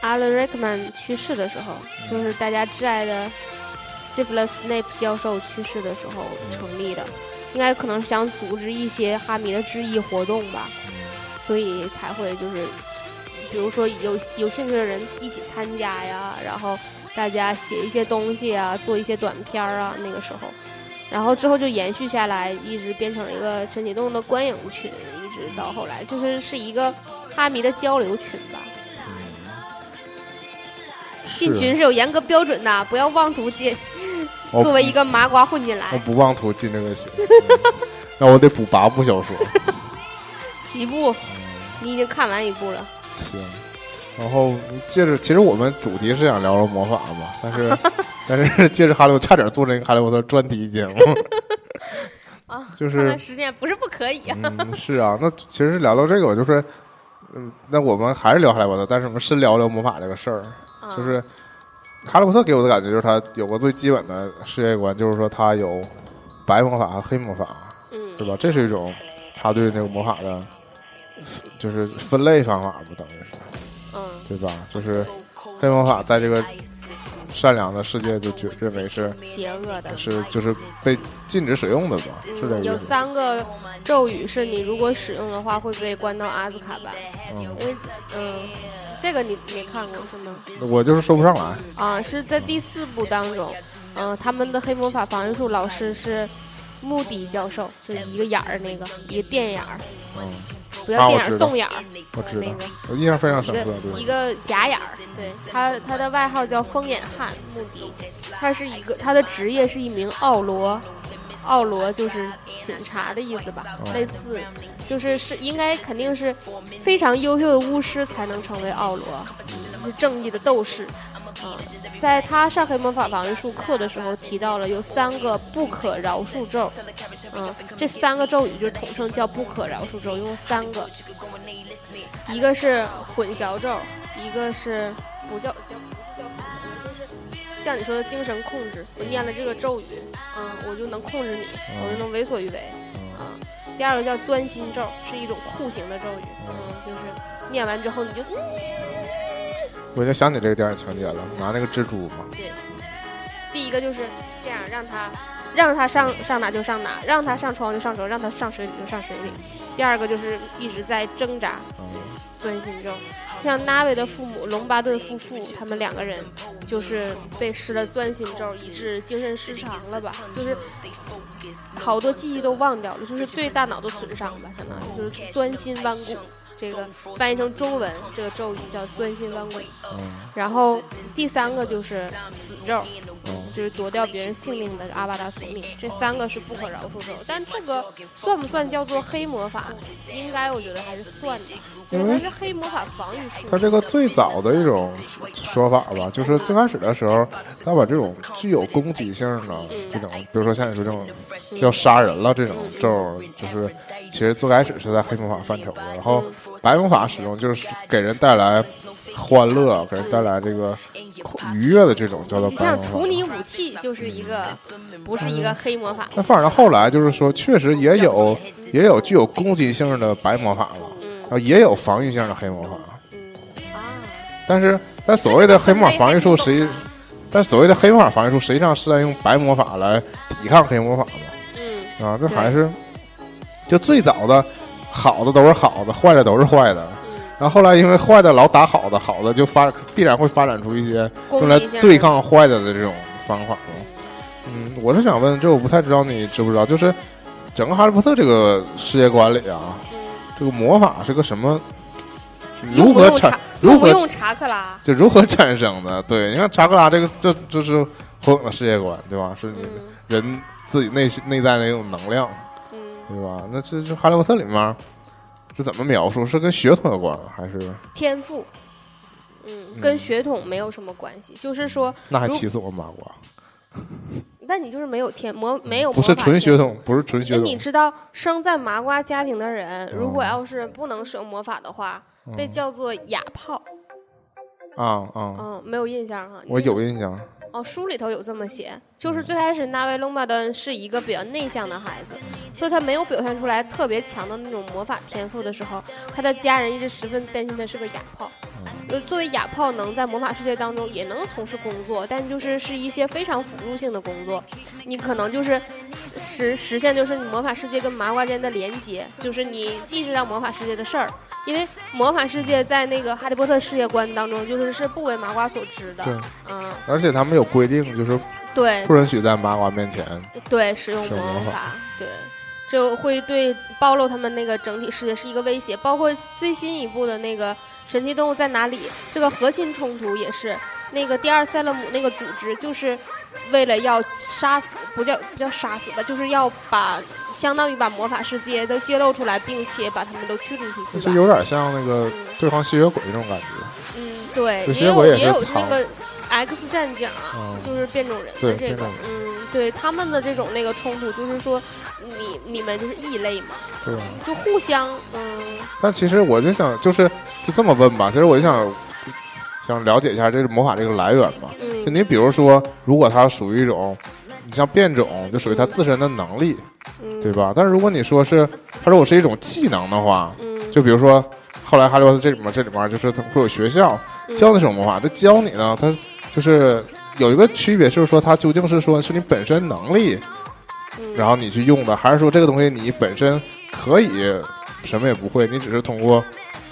Alan Rickman 去世的时候，就是大家挚爱的 Severus Snape 教授去世的时候成立的，应该可能是想组织一些哈迷的致意活动吧，所以才会就是，比如说有有兴趣的人一起参加呀，然后大家写一些东西啊，做一些短片儿啊，那个时候，然后之后就延续下来，一直变成了一个陈启栋的观影群，一直到后来就是是一个哈迷的交流群吧。进群是有严格标准的，不要妄图进。我作为一个麻瓜混进来我，不妄图进这个群，嗯那我得补八部小说。起步，你已经看完一部了。行，然后借着，其实我们主题是想聊聊魔法嘛，但是 但是借着哈利波特差点做那个哈利波特专题节目。啊，就是时间不是不可以啊。嗯，是啊，那其实聊聊这个，就是嗯，那我们还是聊哈利波特，但是我们深聊聊魔法这个事儿，啊就是哈利波特给我的感觉就是他有个最基本的世界观，就是说他有白魔法和黑魔法，嗯对吧？这是一种他对那个魔法的，就是分类方法吧，等于是。嗯对吧？就是黑魔法在这个善良的世界就觉认为是邪恶的。是就是被禁止使用的吧？是这嗯，有个意思。三个咒语是你如果使用的话会被关到阿兹卡班，嗯，因为嗯，这个你没看过是吗？我就是说不上来。啊，是在第四部当中，嗯、他们的黑魔法防御术老师是穆迪教授，就是一个眼儿那个，一个电眼儿，嗯，不叫电眼儿，啊我知道。洞眼儿，我知道。那个，我印象非常深刻。对，一个假眼儿，对。他他的外号叫疯眼汉穆迪，他是一个他的职业是一名奥罗，奥罗就是警察的意思吧，哦。类似，就是是应该肯定是非常优秀的巫师才能成为奥罗，嗯。是正义的斗士。嗯、在他上黑魔法防御术课的时候提到了有三个不可饶恕咒，嗯、这三个咒语就统称叫不可饶恕咒，一共三个，一个是混淆咒，一个是不叫像你说的精神控制，我念了这个咒语，嗯，我就能控制你，我就能为所欲为，嗯啊。第二个叫钻心咒，是一种酷刑的咒语，嗯，就是念完之后你就我就想起这个电影情节了，拿那个蜘蛛嘛。对第一个就是这样，让他让他上上哪就上哪，让他上床就上床，让他上水里就上水里。第二个就是一直在挣扎，嗯钻心咒。像 Navi 的父母龙巴顿夫妇，他们两个人就是被施了钻心咒，以致精神失常了吧？就是好多记忆都忘掉了，就是对大脑的损伤吧，相当于就是钻心剜骨。这个翻译成中文，这个咒语叫钻心弯骨。嗯然后第三个就是死咒，嗯就是夺掉别人性命的阿巴达索命，这三个是不可饶恕咒。但这个算不算叫做黑魔法？应该我觉得还是算的，就是它是黑魔法防御术。它这个最早的一种说法吧，就是最开始的时候，他把这种具有攻击性的这种，比如说像你说这种要杀人了这种咒，就是其实最开始是在黑魔法范畴的，然后白魔法使用就是给人带来欢乐，给人带来这个愉悦的这种叫做白魔法。像处理武器就是一个，不是一个黑魔法。但反而到后来就是说，确实也有也有具有攻击性的白魔法了，嗯然后也有防御性的黑魔法。嗯啊，但是，但所谓的黑魔法防御术，实际，但所谓的黑魔法防御术，实际上是在用白魔法来抵抗黑魔法嘛？嗯啊，这还是就最早的好的都是好的，坏的都是坏的。嗯，然后后来因为坏的老打好的，好的就发必然会发展出一些用来对抗坏的的这种方法嘛。嗯，我是想问，这我不太知道你知不知道，就是整个哈利波特这个世界观里啊，嗯这个魔法是个什么？如何产？如何用查克拉？就如何产生的？对，你看查克拉这个，这这是火影的世界观，对吧？是你嗯人自己内内在的一种能量，嗯，对吧？那这这哈利波特里面是怎么描述？是跟血统有关，还是天赋。嗯，跟血统没有什么关系，就是说，那还气死我麻瓜？那你就是没有天魔没有不是。纯血统，不是纯血那统你知道，生在麻瓜家庭的人，如果嗯要是不能使用魔法的话，被嗯叫做哑炮。啊啊！嗯，没有印象哈。我有印象，哦，书里头有这么写，就是最开始纳维隆巴登是一个比较内向的孩子，所以他没有表现出来特别强的那种魔法天赋的时候，他的家人一直十分担心他是个哑炮。呃，作为哑炮能在魔法世界当中也能从事工作，但就是是一些非常辅助性的工作，你可能就是实实现就是你魔法世界跟麻瓜之间的连接，就是你既知道魔法世界的事儿，因为魔法世界在那个哈利波特世界观当中，就是是不为麻瓜所知的。对，嗯，而且他们有规定，就是对不允许在麻瓜面前。对，使用魔法法，对，这会对暴露他们那个整体世界是一个威胁。包括最新一部的那个《神奇动物在哪里》，这个核心冲突也是那个第二塞勒姆那个组织，就是为了要杀死，不叫不叫杀死吧，就是要把相当于把魔法世界都揭露出来，并且把他们都驱逐出去吧。就有点像那个嗯对抗吸血鬼那种感觉。嗯，对，就也有也有那个 X 战警就是变种人的这个嗯，对他们的这种那个冲突，就是说你你们就是异类嘛，对？就互相嗯但其实我就想，就是就这么问吧。其实我就想想了解一下这个魔法这个来源嘛。就嗯你比如说，如果它属于一种，你像变种，就属于它自身的能力，嗯，对吧？但是如果你说是它如果是一种技能的话，嗯，就比如说后来哈利波特这里面这里面就是它会有学校嗯教那种魔法，这教你呢，它就是有一个区别，就是说它究竟是说是你本身能力，嗯然后你去用的，还是说这个东西你本身可以什么也不会，你只是通过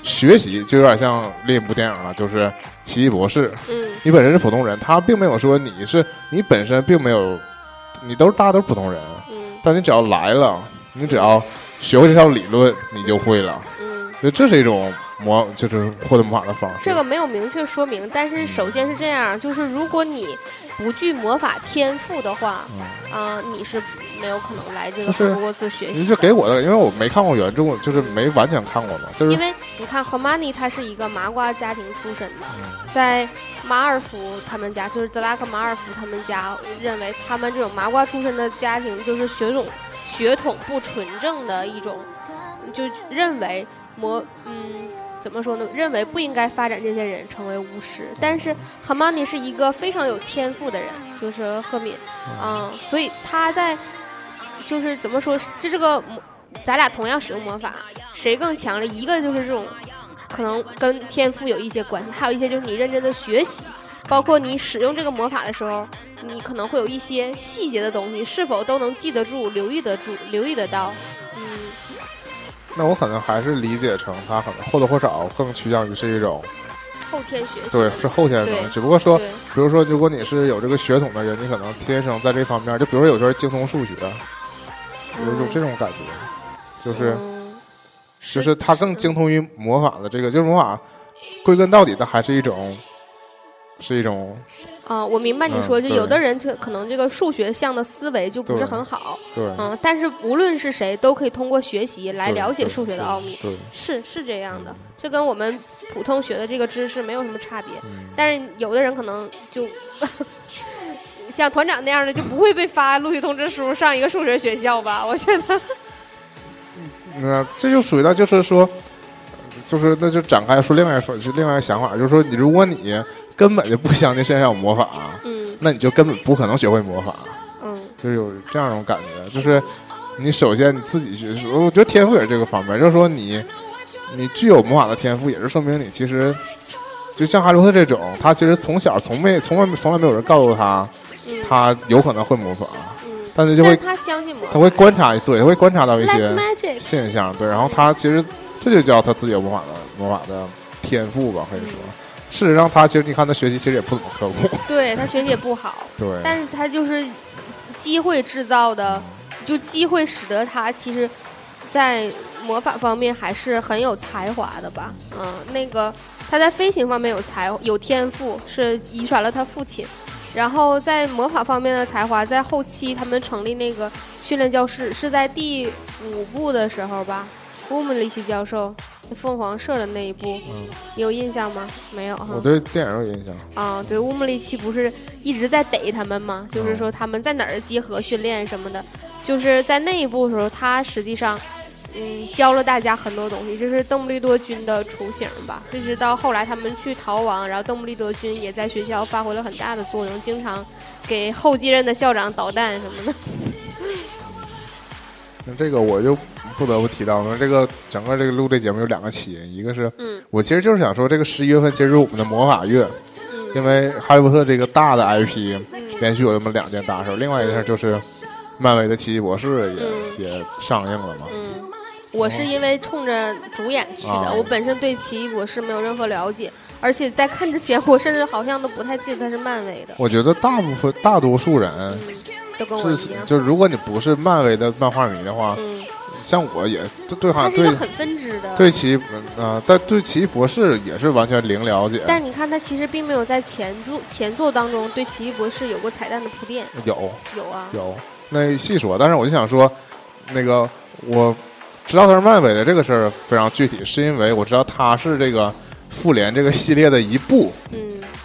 学习，就有点像另一部电影了，就是《奇异博士》。嗯你本身是普通人，他并没有说你是你本身并没有，你都是大家都是普通人，嗯但你只要来了，你只要学会这套理论，你就会了。嗯，所以这是一种魔，就是获得魔法的方式。这个没有明确说明，但是首先是这样，就是如果你不具魔法天赋的话，嗯，啊、你是没有可能来这个就是霍格沃茨学你习你。就给我的，因为我没看过原著，就是没完全看过嘛，就是因为你看赫玛尼他是一个麻瓜家庭出身的，嗯在马尔福他们家，就是德拉克马尔福他们家认为他们这种麻瓜出身的家庭就是血种血统不纯正的一种，就认为魔嗯怎么说呢？认为不应该发展这些人成为巫师。但是赫玛尼是一个非常有天赋的人，就是赫敏，嗯，所以他在就是怎么说，这这个魔咱俩同样使用魔法，谁更强了？一个就是这种可能跟天赋有一些关系，还有一些就是你认真的学习，包括你使用这个魔法的时候，你可能会有一些细节的东西，是否都能记得住、留意得住、留意得到。嗯那我可能还是理解成他可能或多或少更趋向于是一种后天学习。对是后天的只不过说，比如说如果你是有这个血统的人，你可能天生在这方面，就比如说有些人精通数学，有一种这种感觉，就是。嗯就是他更精通于魔法的这个，就是魔法，归根到底的还是一种，是一种啊、我明白你嗯说，就有的人这可能这个数学项的思维就不是很好，对。嗯，但是无论是谁都可以通过学习来了解数学的奥秘，对，是是这样的嗯，这跟我们普通学的这个知识没有什么差别。嗯，但是有的人可能就像团长那样的，就不会被发录取通知书上一个数学学校吧？我觉得，那这就属于到就是说，就是那就展开说另外一说就另外一个想法，就是说你如果你根本就不相信世界上有魔法，嗯那你就根本不可能学会魔法，嗯就是有这样一种感觉，就是你首先你自己去，我觉得天赋也是这个方面，就是说你你具有魔法的天赋，也是说明你其实就像哈利波特这种，他其实从小从没从来从来没有人告诉他嗯他有可能会魔法，嗯，但是就会他相信他会观察，对，他会观察到一些现象，对，然后他其实这就叫他自己有魔法的魔法的天赋吧，可以说。事实上，他其实你看他学习其实也不怎么刻苦，对他学习也不好，对，但是他就是机会制造的，就机会使得他其实，在魔法方面还是很有才华的吧。嗯，那个他在飞行方面有才有天赋，是遗传了他父亲。然后在魔法方面的才华，在后期他们成立那个训练教室，是在第五部的时候吧，乌姆里奇教授凤凰社的那一部，嗯，你有印象吗？没有哈。我对电影有印象，啊，对，乌姆利奇不是一直在逮他们吗？就是说他们在哪儿集合训练什么的，就是在那一部的时候，他实际上，嗯，教了大家很多东西，这是邓布利多军的雏形吧。一直到后来他们去逃亡，然后邓布利多军也在学校发挥了很大的作用，经常给后继任的校长捣蛋什么的。那这个我就不得不提到了，这个整个这个录这节目有两个起因，一个是嗯我其实就是想说，这个十一月份其实是我们的魔法月，因嗯为哈利波特这个大的 IP 嗯连续有这么两件大事儿，另外一件事儿就是漫威的奇异博士也、嗯也上映了嘛。嗯，我是因为冲着主演去的，啊我本身对奇异博士没有任何了解，而且在看之前，我甚至好像都不太记得他是漫威的，我觉得大部分大多数人嗯，都跟我是一样。就如果你不是漫威的漫画迷的话，嗯，像我也对对很分支的。对奇呃，但对奇异博士也是完全零了解。但你看，他其实并没有在前作前作当中对奇异博士有过彩蛋的铺垫，有有啊，有，那细说，但是我就想说，那个我知道他是漫威的这个事儿非常具体，是因为我知道他是这个复联这个系列的一部，嗯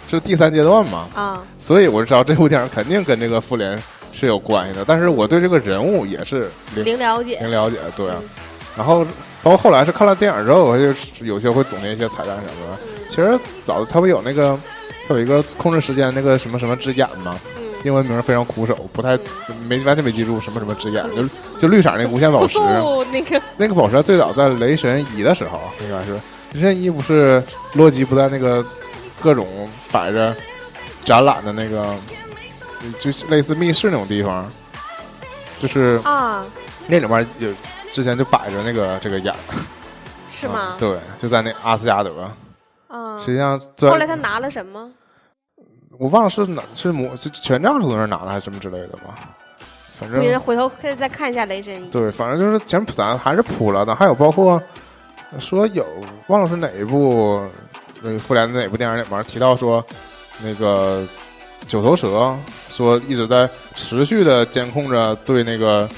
是第三阶段嘛，啊，所以我就知道这部电影肯定跟这个复联是有关系的。但是我对这个人物也是零零了解零，了解，对啊。嗯然后包括后来是看了电影之后，我就有些会总结一些彩蛋什么的。嗯其实早他不有那个，他有一个控制时间那个什么什么之眼吗？嗯，英文名非常苦手，不太没完全没记住什么什么之眼，就就绿色那个无限宝石，那个。那个宝石最早在雷神一的时候应该是雷神一不是洛基不在那个各种摆着展览的那个，就类似密室那种地方，就是啊，那里面有之前就摆着那个这个眼，是吗？嗯？对，就在那阿斯加德，啊。实，际上后来他拿了什么？我忘了是哪是魔是权杖是从那儿拿的还是什么之类的吧，反正你回头可以再看一下雷神一。对，反正就是前咱还是普了的，还有包括说有忘了是哪一部那个复联的哪部电影里面提到说那个九头蛇说一直在持续的监控着对那个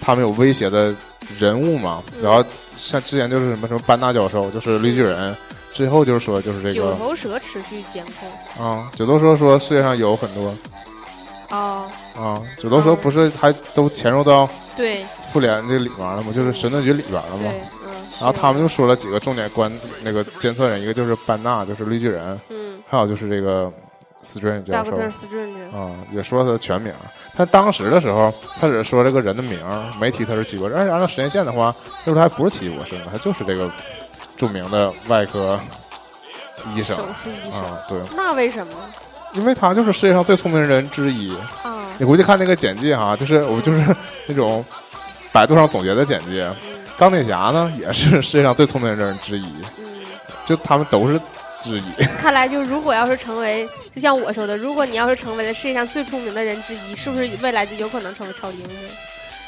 他们有威胁的人物嘛，嗯然后像之前就是什么什么班纳教授，就是绿巨人。之后就是说，就是这个九头蛇持续监控。啊，九头蛇说世界上有很多哦，啊，九头蛇嗯不是还都潜入到对复联这里面了吗？就是神盾局里边了吗？嗯。然后他们就说了几个重点关那个监测人，一个就是班纳，就是绿巨人，嗯还有就是这个 Strange 教授。啊、也说了他的全名。他当时的时候，他只是说这个人的名，没提他是奇异博士。而且按照时间线的话，那时候他还不是奇异博士呢，他就是这个著名的外科医生手术医生。啊、对，那为什么因为他就是世界上最聪明的人之一。啊？你回去看那个简介哈，就是我就是 那种百度上总结的简介。嗯钢铁侠呢，也是世界上最聪明的人之一，嗯，就他们都是之一。看来就如果要是成为，就像我说的，如果你要是成为了世界上最聪明的人之一，是不是未来就有可能成为超级英雄？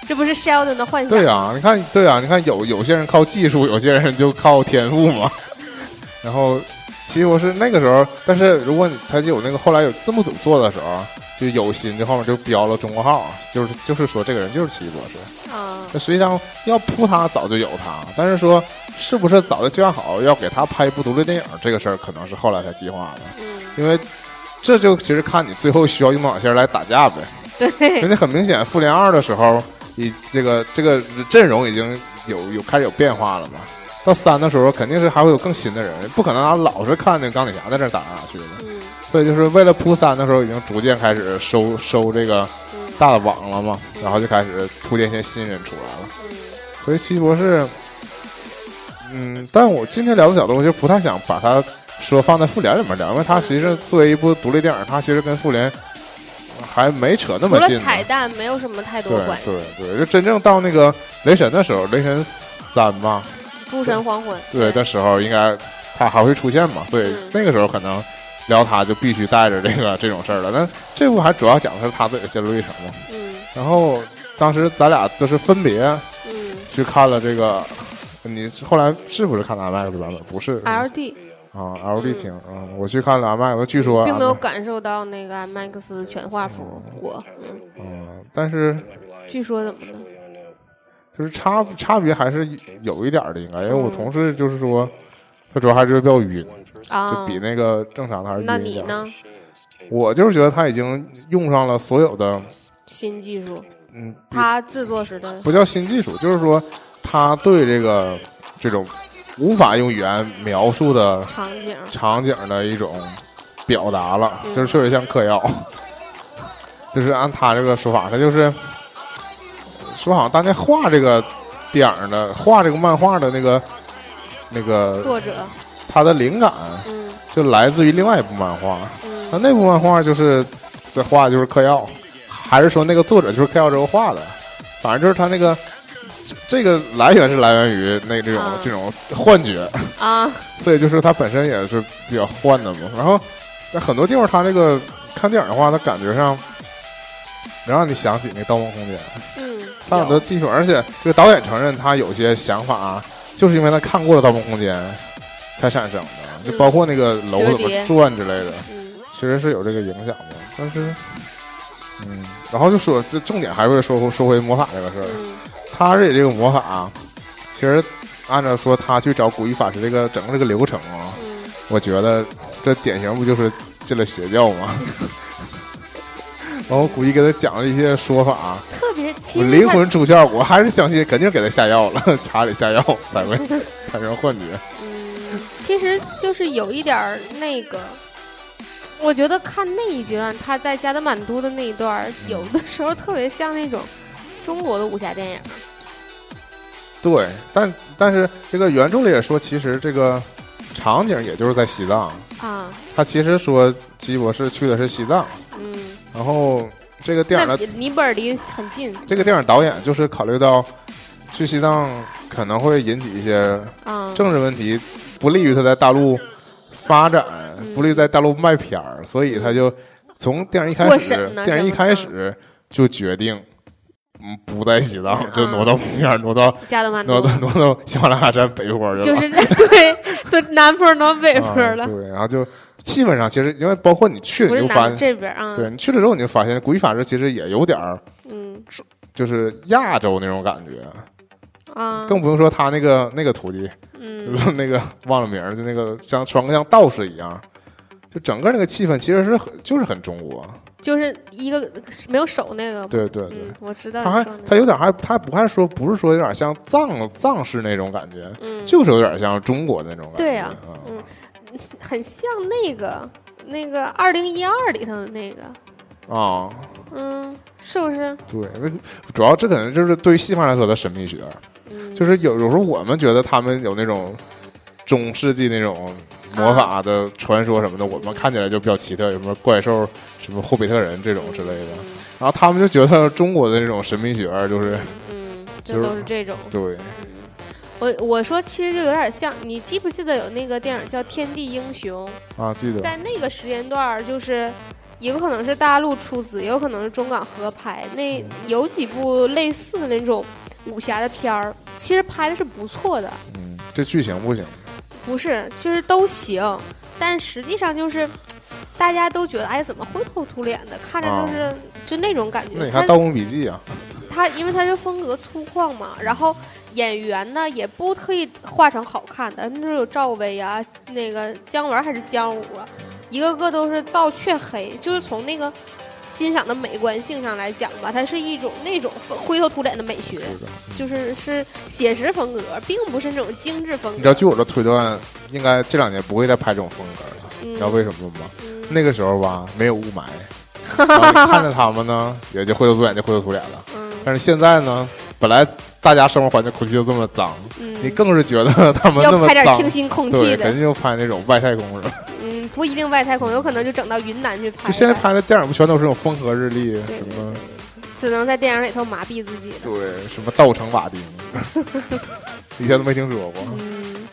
这不是 Sheldon 的幻想？对啊，你看，对啊，你看有有些人靠技术，有些人就靠天赋嘛。然后奇异博士那个时候，但是如果你他就有那个后来有字幕组做的时候，就有心这后面就标了中国号，就是就是说这个人就是奇异博士。啊，那实际上要扑他早就有他，但是说是不是早就计划好要给他拍一部独立电影这个事儿，可能是后来才计划的。嗯，因为这就其实看你最后需要用多少钱来打架呗。对，人家很明显，复联二的时候，以这个这个阵容已经有有开始有变化了嘛。到三的时候，肯定是还会有更新的人，不可能啊老是看那钢铁侠在这打来打去的。嗯所以就是为了铺三的时候，已经逐渐开始收收这个嗯大的网了嘛，然后就开始铺垫一些新人出来了。嗯所以奇异博士，嗯，但我今天聊的角度，我就不太想把它说放在复联里面聊，因为它其实作为一部独立电影，它其实跟复联还没扯那么近呢。彩蛋，没有什么太多对关系。对对，就真正到那个雷神的时候，雷神三嘛，诸神黄昏，对的时候，应该他还会出现嘛，所以嗯那个时候可能聊他就必须带着这个 这种事儿了。但这部还主要讲的是他自己的心路历程嘛。嗯然后当时咱俩都是分别嗯去看了这个，你后来是不是看的 IMAX 版本？不是，LD 啊，LD 屏啊，我去看了 IMAX，据说并没有啊感受到那个 IMAX 全画幅，我嗯，嗯，但是据说怎么呢？就是差差别还是有一点的，应该，因为我嗯同事就是说，他主要还是比较晕，啊就，比那个正常的还是晕那。你呢？我就是觉得他已经用上了所有的，新技术，嗯，他制作时的不叫新技术，就是说他对这个这种无法用语言描述的场景，场景的一种表达了，嗯。就是确实像嗑药，就是按他这个说法，他就是说好像当年画这个电影的画这个漫画的那个那个作者，他的灵感嗯。就来自于另外一部漫画，那嗯那部漫画就是在画就是嗑药，还是说那个作者就是嗑药之后画的？反正就是他那个这这个来源是来源于那这种、啊。这种幻觉，啊，所以就是它本身也是比较幻的嘛。然后在很多地方，它这个看电影的话，它感觉上能让你想起那《盗梦空间》。嗯，它很多地方，而且这个导演承认他有些想法，就是因为他看过了《盗梦空间》才产生的，嗯。就包括那个楼怎么转之类的，嗯。其实是有这个影响的。但是，嗯，然后就说这重点还是说回说回魔法这个事儿，嗯他这这个魔法，其实按照说他去找古一法师这个整个这个流程啊，嗯，我觉得这典型不就是进了邪教吗？然后古一给他讲了一些说法，特别灵魂出窍，我还是相信肯定给他下药了，查理下药才会 产生幻觉。嗯，其实就是有一点儿那个，我觉得看那一段他在加德满都的那一段，有的时候特别像那种中国的武侠电影。对，但但是这个原著里也说，其实这个场景也就是在西藏。啊，他其实说奇异博士去的是西藏，嗯，然后这个电影那的这个电影导演就是考虑到去西藏可能会引起一些啊，政治问题，不利于他在大陆发展，嗯。不利于在大陆卖片儿，所以他就从电影一开始电影一开始就决定，嗯，不在西藏，嗯就挪到旁边，挪到加德满都挪到挪到喜马拉雅山北坡去了，就是 对，就南坡挪北坡了，啊对，然后就气氛上，其实因为包括你去，你就发现，这边儿啊，对你去了之后，你就发现古一法师其实也有点儿嗯。就是亚洲那种感觉，啊，更不用说他那个那个徒弟，嗯。那个 忘了名儿，就那个像穿个像道士一样，就整个那个气氛其实是很就是很中国，就是一个没有手那个，对对对。嗯，我知道他还他有点还他不还说不是说有点像藏藏式那种感觉，嗯，就是有点像中国那种感觉。对呀啊嗯。很像那个那个二零一二里头的那个，啊，嗯，是不是？对，那主要这可能就是对于西方来说的神秘学，嗯，就是有有时候我们觉得他们有那种中世纪那种魔法的传说什么的，我们看起来就比较奇特，有什么怪兽、什么霍比特人这种之类的。嗯然后他们就觉得中国的这种神秘学就是嗯，这 就是都是这种。对，嗯，我我说其实就有点像，你记不记得有那个电影叫《天地英雄》？啊，记得在那个时间段儿，就是有可能是大陆出资，也有可能是中港合拍。那有几部类似的那种武侠的片儿，其实拍的是不错的，嗯，这剧情不行。不是，就是都行，但实际上就是。大家都觉得，哎，怎么灰头土脸的，看着就是、就那种感觉。那你看《他盗墓笔记》啊，他因为他就风格粗犷嘛，然后演员呢也不特意画成好看的，那时候有赵薇啊，那个姜文还是姜武啊，一个个都是造黢黑，就是从那个欣赏的美观性上来讲吧，它是一种那种灰头土脸的美学，是。就是是写实风格，并不是那种精致风格。你知道，据我的推断，应该这两年不会再拍这种风格了。嗯你知道为什么吗？嗯那个时候吧，没有雾霾，看着他们呢，也就灰头土脸就灰头土脸了。嗯但是现在呢，本来大家生活环境空气就这么脏，嗯，你更是觉得他们那么要拍点，清新空气对，的肯，定就拍那种外太空是吧？嗯，不一定外太空，有可能就整到云南去拍。就现在拍的电影不全都是那种风和日丽，对什么只能在电影里头麻痹自己的。对什么稻城瓦丁，以前都没听说过嗯，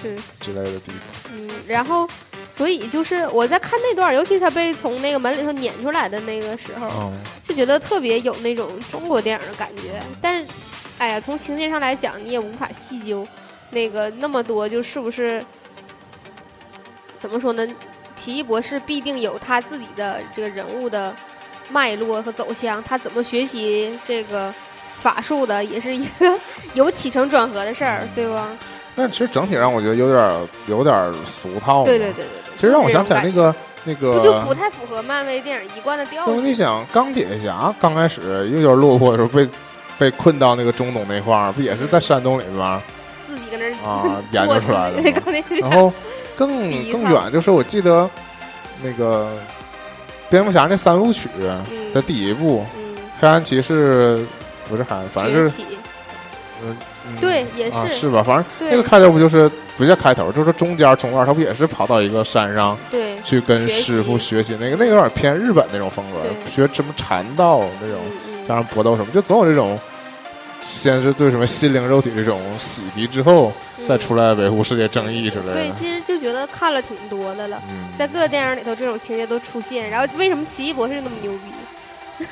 是，之类的地方。嗯，然后，所以就是我在看那段，尤其他被从那个门里头撵出来的那个时候，嗯，就觉得特别有那种中国电影的感觉。但，哎呀，从情节上来讲，你也无法细究那个那么多，就是不是怎么说呢？奇异博士必定有他自己的这个人物的脉络和走向，他怎么学习这个法术的，也是一个 有起承转合的事儿，对吧？但其实整体上我觉得有点儿有点儿俗套。对对对。对对。其实让我想起来那个。那个，不就不太符合漫威电影一贯的调因为你性？想，钢铁侠刚开始有点落魄的时候，被被困到那个中东那块儿，不也是在山洞里边儿自己搁那儿啊 研究出来的然后更更远，就是我记得那个蝙蝠侠那三部曲的第一部《嗯，黑暗骑士》，不是黑暗，反正是，嗯，嗯对，也啊是，是吧？反正那个开头不就是不叫开头，就是中间中段，他不也是跑到一个山上对，去跟师傅学习那个，那个有点偏日本那种风格，学什么禅道那种，加上搏斗什么，就总有这种先是对什么心灵肉体这种洗涤之后，再出来维护世界正义之所以类的。其实就觉得看了挺多的了，嗯，在各个电影里头这种情节都出现，然后为什么奇异博士那么牛逼？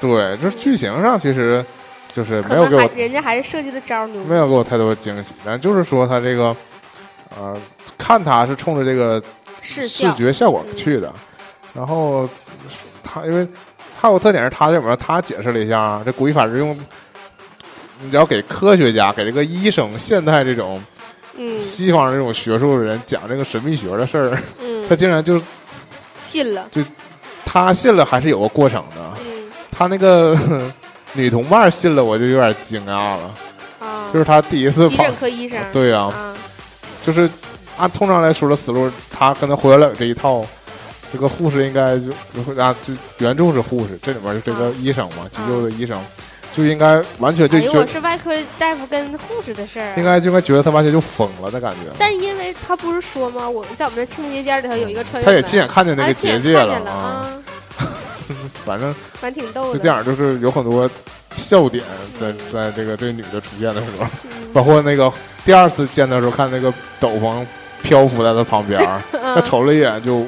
对，就是剧情上其实就是没有给我人家还是设计的招儿牛逼。没有给我太多的惊喜，但就是说他这个，呃，看他是冲着这个视视，觉效果去的，然后他因为还有特点是他这里面他解释了一下，这古一法师用，你只要给科学家、给这个医生、现代这种嗯。西方这种学术的人讲这个神秘学的事儿，他嗯，竟然就信了，就他信了，还是有个过程的。嗯。他那个 女同伴信了，我就有点惊讶了，啊，就是他第一次跑急诊，科医生，对呀、啊，就是按通常来说的思路，他跟他回来这一套，这个护士应该就啊，这原著是护士，这里面是这个啊。医生嘛，急救的医生，就应该完全就觉我是外科大夫跟护士的事儿啊。应该就应该觉得他完全就疯了的感觉。但因为他不是说吗？我们在我们的清洁间里头有一个穿越，他也亲眼看见那个结界了啊，啊，反正反正挺逗的。这电影就是有很多笑点在在这个这个女的出现的时候，嗯 包括那个第二次见的时候，看那个斗篷漂浮在他旁边儿，他 嗯瞅了一眼就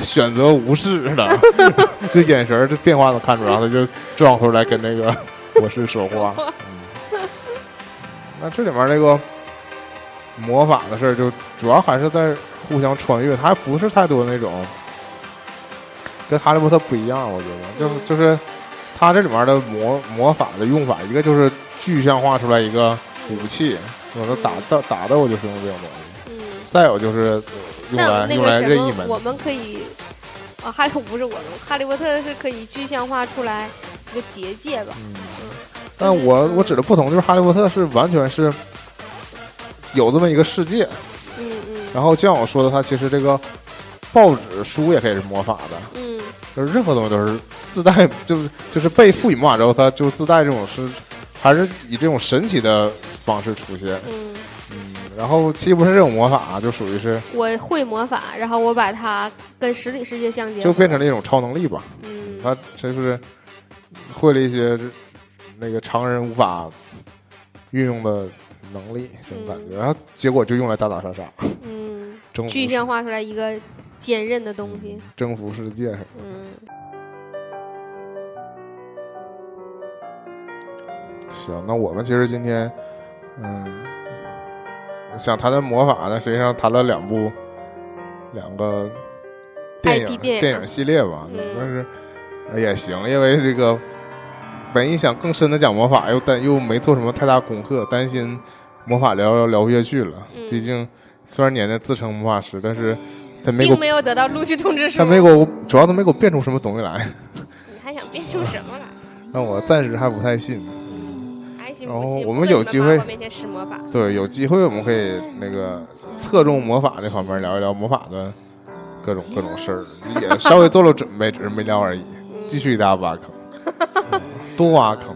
选择无视了，这眼神这变化都看出来，他就转过头来跟那个博士说话。嗯，那这里面那个魔法的事儿，就主要还是在互相穿越，它还不是太多那种跟哈利波特不一样，我觉得就是嗯就是它这里面的魔魔法的用法，一个就是具象化出来一个武器，有的打斗打斗就是用这种东西，嗯，再有就是呃用来用来任意门我。们可以啊，哈利不是我们，哈利波特是可以具象化出来一个结界吧？嗯，但我我指的不同就是哈利波特是完全是有这么一个世界，嗯嗯然后就像我说的，它其实这个报纸书也可以是魔法的，嗯就是任何东西都是自带，就是就是被赋予魔法之后，它就自带这种是还是以这种神奇的方式出现。嗯，嗯，然后其实不是这种魔法，就属于是我会魔法，然后我把它跟实体世界相结合，就变成了一种超能力吧。嗯他就是会了一些那个常人无法运用的能力，这种感觉，然后结果就用来打打杀杀，嗯，征服具象化出来一个坚韧的东西，征服世界。什么的。嗯。行，那我们其实今天，嗯，想谈谈魔法呢，实际上谈了两部，两个电影 IP 电影。电影系列吧，嗯。但是呃也行，因为这个本意想更深的讲魔法，又担又没做什么太大功课，担心魔法聊聊聊不下去了。嗯毕竟虽然年年自称魔法师，但是他没给我，并没有得到录取通知书，他没给我，主要他没给我变出什么东西来，你还想变出什么来？那我暂时还不太信。然后？我们有机会对，有机会我们可以那个侧重魔法这方面聊一聊魔法的各种各种事儿，也稍微做了准备，只是没聊而已。嗯继续给大家挖坑，多挖坑。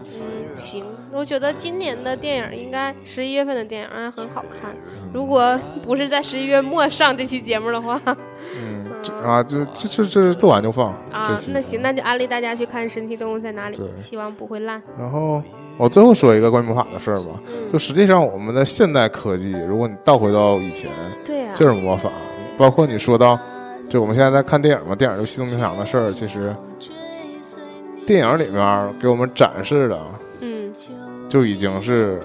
行，我觉得今年的电影应该十一月份的电影啊很好看。如果不是在十一月末上这期节目的话，嗯，这啊，就这这这录完就放啊，那行，那就安利大家去看《神奇动物在哪里》，希望不会烂。然后我最后说一个关于魔法的事儿吧，嗯就，实际上我们的现代科技，如果你倒回到以前，对啊，就是魔法，包括你说到，就我们现在在看电影嘛，电影就稀松平常的事儿，其实电影里面给我们展示的嗯。就已经是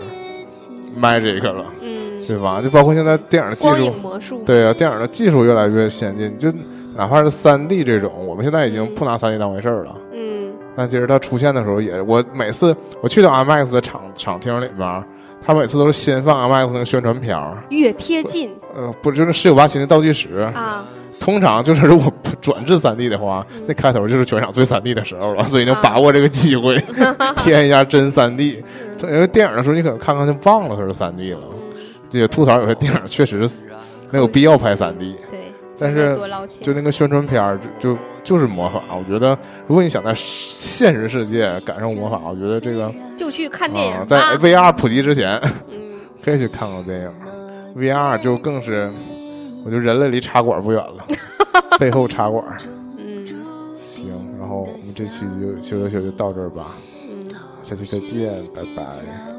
magic 了，嗯，对吧？就包括现在电影的技光术，影魔术，对啊，电影的技术越来越先进，就哪怕是三 D 这种，我们现在已经不拿三 D 当回事儿了。嗯。但其实它出现的时候也，我每次我去到 IMAX 的场场厅里面，他每次都是先放 IMAX 那个宣传片儿，越贴近。呃，不就是十有八七的倒计时。啊，通常就是如果转至三 D 的话，嗯。那开头就是全场最三 D 的时候了，所以就啊把握这个机会，体验一下真三 D。因为电影的时候你可能看看就忘了它是三 D 了，嗯也吐槽有些电影确实没有必要拍三 D。对，但是就那个宣传片儿，就就就是魔法。我觉得，如果你想在现实世界感受魔法，我觉得这个就去看电影啊，在 VR 普及之前，嗯，可以去看看电影。VR 就更是，我觉得人类离茶馆不远了，背后茶馆。嗯行，然后我们这期就修修修就到这儿吧。嗯，下期再见，拜拜。